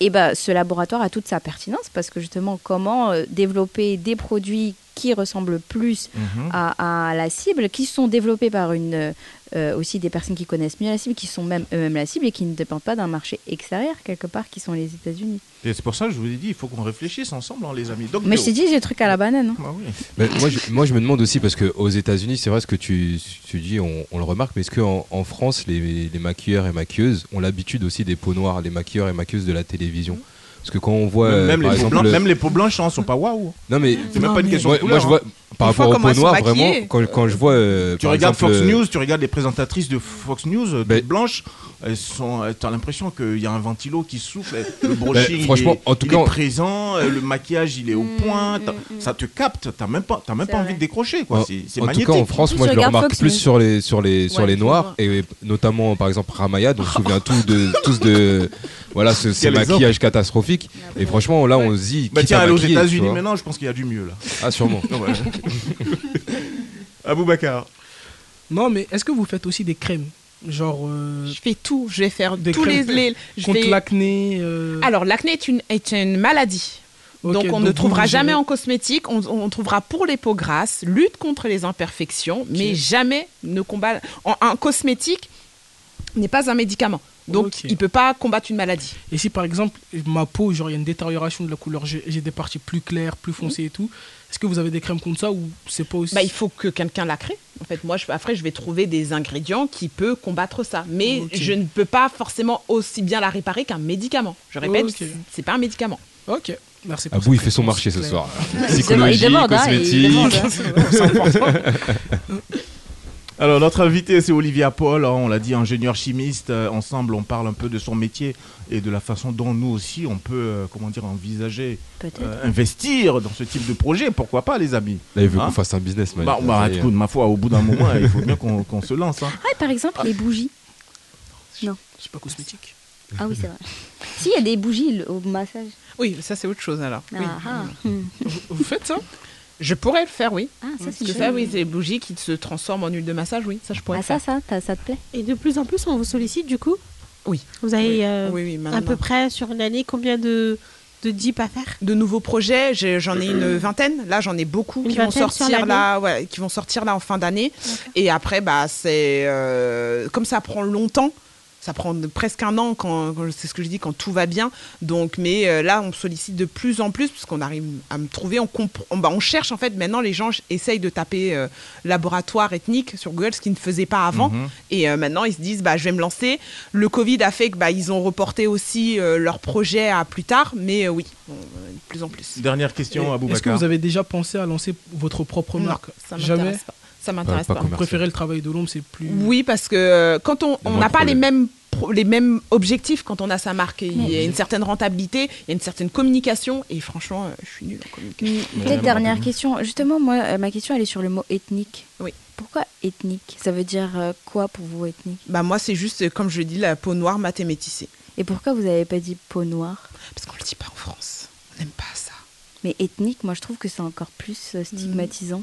Speaker 2: et ben, ce laboratoire a toute sa pertinence parce que justement, comment euh, développer des produits qui ressemblent plus
Speaker 1: Mhm.
Speaker 2: à, à la cible, qui sont développés par une, euh, aussi des personnes qui connaissent mieux la cible, qui sont même eux-mêmes la cible et qui ne dépendent pas d'un marché extérieur quelque part, qui sont les États-Unis.
Speaker 1: Et c'est pour ça que je vous ai dit, il faut qu'on réfléchisse ensemble, hein, les amis. Donc,
Speaker 2: Mais je t'ai dit, j'ai le truc à la banane. hein.
Speaker 1: Ah oui.
Speaker 4: Mais moi, je, moi, je me demande aussi, parce qu'aux États-Unis, c'est vrai ce que tu, tu dis, on, on le remarque, mais est-ce qu'en en France, les, les maquilleurs et maquilleuses ont l'habitude aussi des peaux noires, les maquilleurs et maquilleuses de la télévision? Parce que quand on voit.
Speaker 1: même,
Speaker 4: euh,
Speaker 1: même
Speaker 4: par
Speaker 1: les peaux blanches,
Speaker 4: le-
Speaker 1: même les peaux blanches, hein, sont pas waouh.
Speaker 4: Non, mais.
Speaker 1: C'est même
Speaker 3: Non,
Speaker 1: pas une question
Speaker 4: Ouais,
Speaker 1: de
Speaker 4: moi,
Speaker 1: couleur.
Speaker 4: je vois. Par rapport au peau noire, vraiment, quand, quand je vois. euh,
Speaker 1: Tu
Speaker 4: par
Speaker 1: regardes
Speaker 4: exemple,
Speaker 1: Fox
Speaker 4: euh,
Speaker 1: News, tu regardes les présentatrices de Fox News, euh,
Speaker 4: Ben-
Speaker 1: blanches, elles sont, t'as l'impression qu'il y a un ventilo qui souffle, le brushing,
Speaker 4: Ben, franchement,
Speaker 1: il est,
Speaker 4: en tout
Speaker 1: il
Speaker 4: cas,
Speaker 1: est présent, le maquillage, il est au point, t'as- ça te capte, t'as même pas, t'as même pas
Speaker 2: vrai.
Speaker 1: envie de décrocher, quoi.
Speaker 4: En,
Speaker 1: C'est c'est
Speaker 4: en tout cas, en France, moi,
Speaker 2: je
Speaker 4: je le remarque
Speaker 2: Fox
Speaker 4: plus
Speaker 2: News.
Speaker 4: sur les, sur les, sur
Speaker 5: Ouais,
Speaker 4: les noirs, et notamment, par exemple, Ramaya, dont on se souvient tous de, tous de voilà, ce, ces maquillages catastrophiques. Et franchement, là, on se dit.
Speaker 1: Bah tiens, aux États-Unis maintenant, je pense qu'il y a du mieux là.
Speaker 4: Ah, sûrement.
Speaker 1: Aboubacar.
Speaker 3: Non, mais est-ce que vous faites aussi des crèmes? Genre euh,
Speaker 5: Je fais tout. Je vais faire
Speaker 3: Des
Speaker 5: tous les.
Speaker 3: crèmes
Speaker 5: les- je
Speaker 3: contre
Speaker 5: vais-
Speaker 3: l'acné euh,
Speaker 5: Alors, l'acné est une, est une maladie. donc, on ne trouvera jamais en cosmétique. On, on trouvera pour les peaux grasses, lutte contre les imperfections, mais jamais ne combat. en- un cosmétique n'est pas un médicament. Donc, il peut pas combattre une maladie.
Speaker 3: Et si par exemple ma peau, genre il y a une détérioration de la couleur, j'ai j'ai des parties plus claires, plus foncées et tout, est-ce que vous avez des crèmes contre ça ou c'est pas aussi
Speaker 5: Bah, il faut que quelqu'un la crée. En fait, moi, je, après, je vais trouver des ingrédients qui peuvent combattre ça. Mais je ne peux pas forcément aussi bien la réparer qu'un médicament. Je répète,
Speaker 3: Ok.
Speaker 5: c'est- pas un médicament.
Speaker 3: Ok, merci. pour
Speaker 4: Abou, il
Speaker 3: cette
Speaker 4: fait son marché ce soir.
Speaker 2: Il demande-
Speaker 4: Psychologie,
Speaker 2: il demande, hein, il
Speaker 4: cosmétique.
Speaker 2: demande, hein.
Speaker 1: Alors notre invité c'est Olivia Paul, hein, on l'a dit ingénieur chimiste. Euh, ensemble on parle un peu de son métier et de la façon dont nous aussi on peut euh, comment dire envisager euh, investir dans ce type de projet. Pourquoi pas les amis?
Speaker 4: Là, il veut
Speaker 1: Hein?
Speaker 4: qu'on fasse un business, man.
Speaker 1: Bah, bah, écoute, ma foi au bout d'un moment il faut bien qu'on qu'on se lance. hein.
Speaker 2: Ah, par exemple, les bougies.
Speaker 3: C'est pas cosmétique.
Speaker 2: Ah oui, c'est vrai. si, il y a des bougies au massage.
Speaker 5: Oui, ça, c'est autre chose alors. Oui.
Speaker 2: Ah, ah.
Speaker 3: Vous, vous faites ça?
Speaker 5: Je pourrais le faire, oui.
Speaker 2: Ah, ça,
Speaker 5: Parce
Speaker 2: c'est
Speaker 5: ça, oui, c'est des bougies qui se transforment en huile de massage, oui, ça je pourrais
Speaker 2: Ah,
Speaker 5: le
Speaker 2: ça,
Speaker 5: faire.
Speaker 2: ça, t'as- ça te plaît?
Speaker 9: Et de plus en plus, on vous sollicite du coup?
Speaker 5: Oui.
Speaker 9: Vous avez euh,
Speaker 5: oui, oui,
Speaker 9: à peu près sur une année combien de, de dips à faire?
Speaker 5: De nouveaux projets, j'ai- j'en ai une vingtaine. Là, j'en ai beaucoup
Speaker 9: Une
Speaker 5: qui vont sortir là, ouais, qui vont sortir là en fin d'année. Et après, bah, c'est euh, comme ça prend longtemps. Ça prend presque un an quand, quand- c'est ce que je dis quand tout va bien. Donc, mais euh, là, on me sollicite de plus en plus parce qu'on arrive à me trouver. On, bah, on cherche en fait. Maintenant, les gens essayent de taper euh, laboratoire ethnique sur Google, ce qu'ils ne faisaient pas avant.
Speaker 1: Mhm.
Speaker 5: Et euh, maintenant, ils se disent, bah, je vais me lancer. Le Covid a fait que bah, ils ont reporté aussi euh, leur projet à plus tard. Mais euh, oui, on- de plus en plus.
Speaker 1: Dernière question
Speaker 3: Et Est-ce que vous avez déjà pensé à lancer votre propre
Speaker 5: Non,
Speaker 3: marque?
Speaker 5: ça
Speaker 3: Jamais?
Speaker 5: m'intéresse pas. Ça m'intéresse
Speaker 4: pas
Speaker 5: pas.
Speaker 3: Vous préférez le travail de l'ombre, c'est plus.
Speaker 5: Oui, parce que euh, quand on n'a pas les mêmes pro- les mêmes objectifs quand on a sa marque. Il y a une certaine rentabilité, il y a une certaine communication, et franchement, euh, je suis nulle en communication.
Speaker 2: Peut-être
Speaker 1: bon,
Speaker 2: dernière question. Justement, moi, euh, ma question, elle est sur le mot ethnique.
Speaker 5: Oui.
Speaker 2: Pourquoi ethnique? Ça veut dire quoi pour vous, ethnique?
Speaker 5: Bah moi, c'est juste, comme je le dis, la peau noire mat et
Speaker 2: pourquoi vous n'avez pas dit peau noire?
Speaker 5: Parce qu'on le dit pas en France. On n'aime pas ça.
Speaker 2: Mais ethnique, moi, je trouve que c'est encore plus euh, stigmatisant.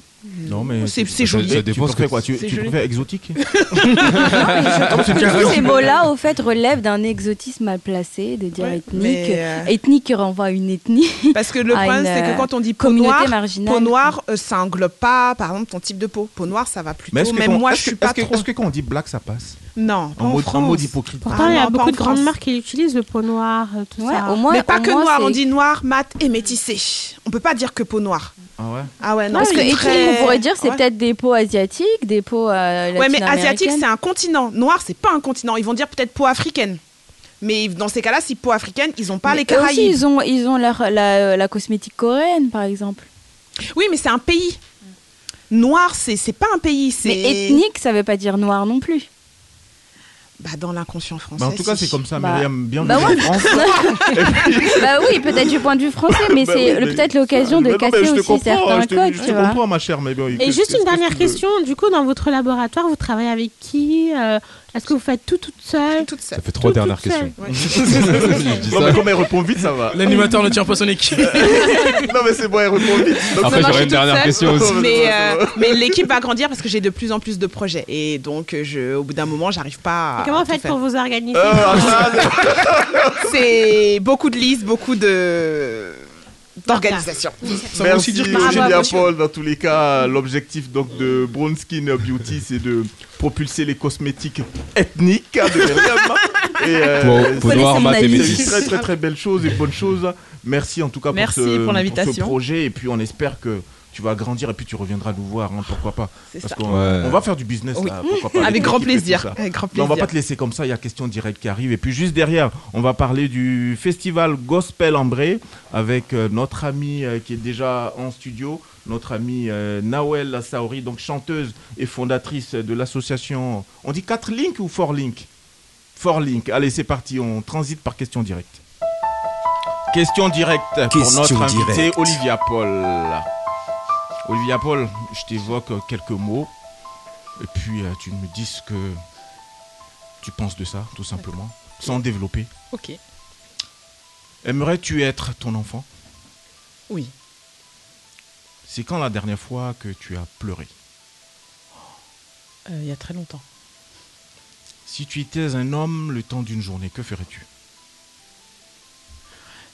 Speaker 1: Non mais
Speaker 5: C'est-
Speaker 1: tu-
Speaker 5: c'est joli.
Speaker 4: Ça
Speaker 1: Tu
Speaker 4: dépend ce
Speaker 1: préfères
Speaker 4: que-
Speaker 1: quoi Tu, tu
Speaker 5: joli.
Speaker 1: préfères exotique
Speaker 2: Tous ces mots-là, au fait, relèvent d'un exotisme mal placé, de dire
Speaker 5: Ouais,
Speaker 2: ethnique.
Speaker 5: euh,
Speaker 2: Ethnique renvoie à une ethnie.
Speaker 5: Parce que le problème, c'est que
Speaker 2: euh,
Speaker 5: quand on dit peau
Speaker 2: communauté
Speaker 5: noire,
Speaker 2: marginale.
Speaker 5: peau noire, euh, ça englobe pas, par exemple, ton type de peau. Peau noire, ça va plutôt.
Speaker 1: Mais
Speaker 5: Même
Speaker 1: quand-
Speaker 5: moi, je suis pas
Speaker 1: est-ce que-
Speaker 5: trop.
Speaker 1: Est-ce que quand on dit black ça passe
Speaker 5: Non,
Speaker 1: En
Speaker 5: en
Speaker 1: mode, en mode hypocrite.
Speaker 9: Pourtant, il y a beaucoup de grandes marques qui utilisent le peau noire, tout
Speaker 2: Ouais,
Speaker 9: ça.
Speaker 2: au moins,
Speaker 5: Mais pas
Speaker 2: au
Speaker 5: que
Speaker 2: moins,
Speaker 5: noir, on dit noir, mat et métissé. On peut pas dire que peau noire.
Speaker 1: Ah ouais
Speaker 5: Ah ouais, non,
Speaker 2: Parce que
Speaker 5: c'est
Speaker 2: ethnique,
Speaker 5: très-
Speaker 2: on pourrait dire, c'est
Speaker 5: Ouais.
Speaker 2: peut-être des peaux asiatiques, des peaux euh,
Speaker 5: Ouais, mais asiatique, c'est un continent. Noir, c'est pas un continent. Ils vont dire peut-être peau africaine. Mais dans ces cas-là, si peau africaine, ils ont pas
Speaker 2: Mais
Speaker 5: les
Speaker 2: eux aussi,
Speaker 5: Caraïbes.
Speaker 2: ils ont, ils ont leur, la, la cosmétique coréenne, par exemple.
Speaker 5: Oui, mais c'est un pays. Noir, c'est c'est pas un pays. c'est
Speaker 2: Mais ethnique, ça veut pas dire noir non plus.
Speaker 5: Bah, dans l'inconscient français.
Speaker 1: Bah, en tout cas,
Speaker 5: si.
Speaker 1: c'est comme ça,
Speaker 2: Bah,
Speaker 1: Myriam. Bienvenue
Speaker 2: bah ouais. bah oui, peut-être du point de vue français, mais
Speaker 1: Bah
Speaker 2: c'est
Speaker 1: oui,
Speaker 2: peut-être l'occasion de
Speaker 1: non,
Speaker 2: casser aussi
Speaker 1: comprends,
Speaker 2: certains
Speaker 1: je te,
Speaker 2: codes,
Speaker 1: je
Speaker 2: tu vois.
Speaker 1: ma chère. Mais bon,
Speaker 9: Et juste une dernière question, du coup, dans votre laboratoire, vous travaillez avec qui Euh, Est-ce que vous faites tout toute seule
Speaker 5: toute seule.
Speaker 4: Ça fait trois
Speaker 9: Tout-
Speaker 4: dernières questions.
Speaker 5: Ouais.
Speaker 1: Non, mais comme elle répond vite, ça va.
Speaker 3: L'animateur ne tient pas son équipe.
Speaker 1: non, mais c'est bon, elle répond vite. Donc,
Speaker 4: Après, j'aurais une dernière
Speaker 5: seule.
Speaker 4: question aussi.
Speaker 5: Mais, euh, mais l'équipe va grandir parce que j'ai de plus en plus de projets. Et donc, euh, je, au bout d'un moment, j'arrive pas à.
Speaker 9: Et Comment vous faites
Speaker 5: faire.
Speaker 9: pour vous organiser
Speaker 1: Euh, ah,
Speaker 5: C'est beaucoup de listes, beaucoup de d'organisation.
Speaker 3: Ça veut aussi dire que.
Speaker 1: Paul. Dans tous les cas, l'objectif donc de Brown Skin Beauty, c'est de propulser les cosmétiques ethniques de Myriam. Euh,
Speaker 4: Peau- peau
Speaker 1: c'est- une très très très belle chose et bonne chose. Merci en tout cas pour, ce,
Speaker 5: pour l'invitation.
Speaker 1: ce projet et puis on espère que tu vas grandir et puis tu reviendras nous voir, hein, pourquoi pas.
Speaker 5: C'est
Speaker 1: Parce
Speaker 5: ça.
Speaker 1: qu'on
Speaker 4: Ouais.
Speaker 1: on va faire du business
Speaker 5: Oui.
Speaker 1: là, pourquoi pas.
Speaker 5: Avec grand plaisir. Avec grand
Speaker 1: on va pas te laisser comme ça, il y a question directe qui arrive. Et puis juste derrière, on va parler du festival Gospel Ambré avec euh, notre ami euh, qui est déjà en studio. Notre amie euh, Nawel Saori, donc chanteuse et fondatrice de l'association. On dit 4 Link ou 4 Link? 4 Link. Allez, c'est parti, on transite par question directe. Question directe pour notre invité. Olivia Paul. Olivia Paul, je t'évoque quelques mots et puis euh, tu me dis ce que tu penses de ça, tout simplement, sans développer.
Speaker 5: Ok.
Speaker 1: Aimerais-tu être ton enfant?
Speaker 5: Oui.
Speaker 1: C'est quand la dernière fois que tu as pleuré
Speaker 5: Euh, Il y a très longtemps.
Speaker 1: Si tu étais un homme le temps d'une journée, que ferais-tu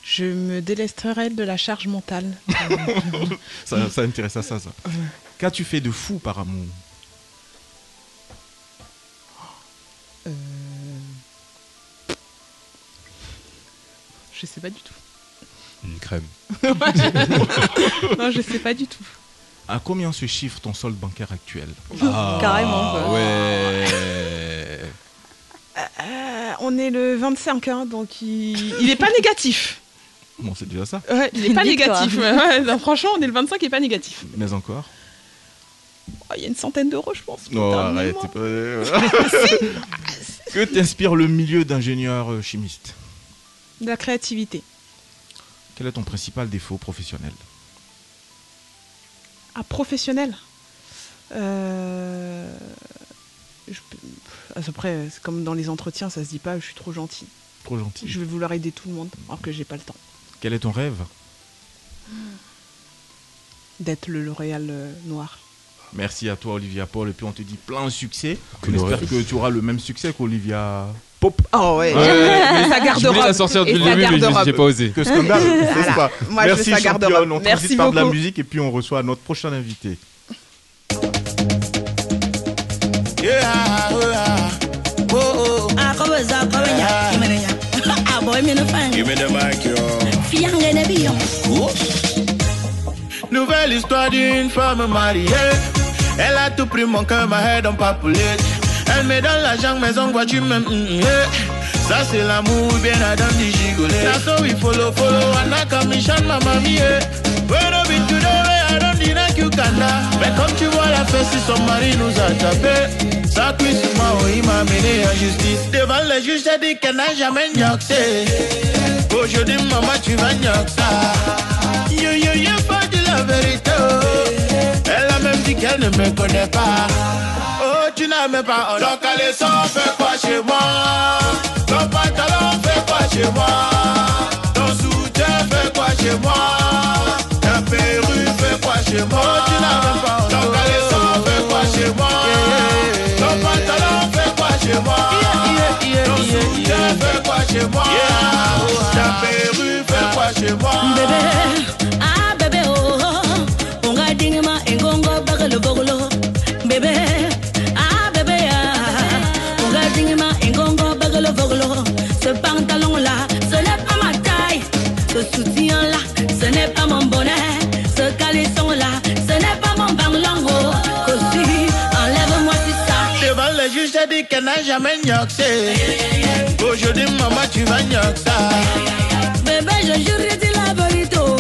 Speaker 5: Je me délesterais de la charge mentale.
Speaker 1: ça, ça intéresse à ça, ça. Qu'as-tu fait de fou par amour
Speaker 5: Euh, Je sais pas du tout.
Speaker 4: Une crème.
Speaker 5: non, je sais pas du tout.
Speaker 1: À combien se chiffre ton solde bancaire actuel
Speaker 2: Carrément, quoi.
Speaker 4: Ouais.
Speaker 5: Euh, on est le 25, hein, donc il, il est pas négatif.
Speaker 1: Bon, c'est déjà ça.
Speaker 5: Ouais, il est pas négatif. Ouais, ouais, non, franchement, on est le 25 et pas négatif.
Speaker 1: Mais encore
Speaker 5: Oh, Il y a une centaine d'euros, je pense.
Speaker 1: Non, arrête. pas- que t'inspire le milieu d'ingénieur euh, chimiste
Speaker 5: De la créativité.
Speaker 1: Quel est ton principal défaut professionnel
Speaker 5: Ah, professionnel Euh, je Après, c'est comme dans les entretiens, ça se dit pas, je suis trop gentil.
Speaker 1: Trop gentil.
Speaker 5: Je vais vouloir aider tout le monde, alors que j'ai pas le temps.
Speaker 1: Quel est ton rêve
Speaker 5: D'être le L'Oréal euh, noir.
Speaker 1: Merci à toi, Olivia Paul. Et puis on te dit plein de succès.
Speaker 4: Que
Speaker 1: On espère que tu auras le même succès qu'Olivia Pop.
Speaker 5: Oh ouais,
Speaker 4: Ouais,
Speaker 5: je- sa
Speaker 4: Je
Speaker 5: garde-robe.
Speaker 4: voulais la sortir
Speaker 5: sa
Speaker 4: début, mais je- j'ai pas osé.
Speaker 1: Que scandale, n'est-ce
Speaker 5: Voilà.
Speaker 1: pas
Speaker 5: Moi, je
Speaker 1: Merci
Speaker 5: veux sa.
Speaker 1: On
Speaker 5: Merci
Speaker 1: transite par de la musique et puis on reçoit notre prochain invité.
Speaker 11: Nouvelle histoire d'une femme mariée. Elle a tout pris mon cœur, ma head en papoulet. Elle me donne l'argent, mes ongles, tu m'aimes. mm, yeah. Ça c'est l'amour, bien Adam dit gigoler. Now so we follow, follow, and I come mission, ma mamie. Yeah. When I be today, I don't deny you canna. Mais comme tu vois la fête, si son mari nous a tapé. Sur moi, oh, il m'a mené en justice. Devant le juge, j'ai dit qu'elle n'a jamais gnoxé. Aujourd'hui, maman, tu vas gnoxa. Yo, yo, yo, pas de la vérité. oh. Elle a même dit qu'elle ne me connaît pas. Tu n'as même pas. Donc, allez, sans fait quoi chez moi? Ton pantalon fait quoi chez moi? Ton soutien fait quoi chez moi? Ta perruque fait quoi chez moi? Oh, tu n'as même pas. Donc, allez, sans fait quoi chez moi? Ton pantalon fait quoi chez moi? Ton soutien fait quoi chez moi? Ta perruque fait quoi chez moi?
Speaker 8: Bébé, Ce pantalon là, ce n'est pas ma taille. Ce soutien là, ce n'est pas mon bonnet. Ce caleçon là, ce n'est pas mon banglongo. Cosy, enlève-moi tout ça.
Speaker 11: Devant le juge, j'ai dit qu'elle n'a jamais gnoxé. Aujourd'hui, maman, tu vas gnoxa.
Speaker 8: Bébé, je jure, je dis la vérité. oh.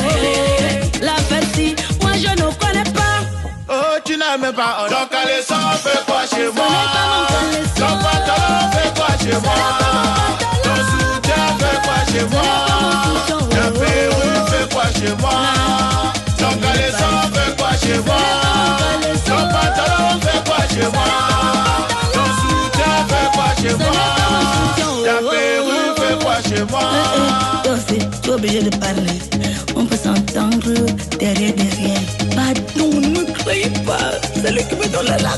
Speaker 8: La fête, moi je ne connais pas.
Speaker 11: Oh, tu n'as même pas. Donc, allez, ça fait quoi chez moi?
Speaker 8: n'est pas mon caleçon.
Speaker 11: Ton pantalon fait quoi chez moi? Moi? Ta perruque fait quoi chez moi? Caleçon fait quoi chez moi? Ton pantalon fait quoi chez moi? Ton soutien fait quoi chez moi? Ta perruque fait quoi chez moi?
Speaker 8: Tu es obligé de parler. On peut s'entendre derrière, derrière. Pardon, ne croyez pas. C'est lui qui me donne l'argent.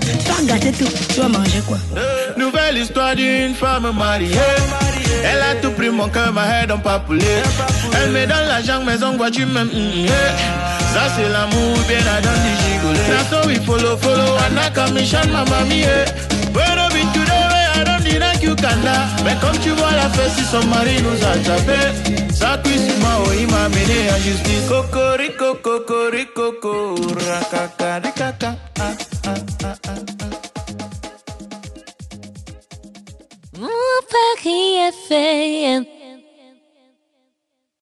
Speaker 8: Tu vas gâter tout. Tu vas manger quoi
Speaker 11: Nouvelle histoire d'une femme mariée. Elle a tout pris mon cœur, ma head en papoulet. Elle me donne l'argent, tu m'aimes. mm, yeah. Ça c'est l'amour, bien Adam dit gigoler. Now so we follow, follow, and I come mission, ma mamie. Yeah. I be today, I don't deny you canna. Mais comme tu vois la fête, si son mari nous a tapé. Ça cuit sur moi, oh, il m'a mené en justice. Cocorico, cocorico, coco, racacaricaca.
Speaker 8: Mon Paris FM.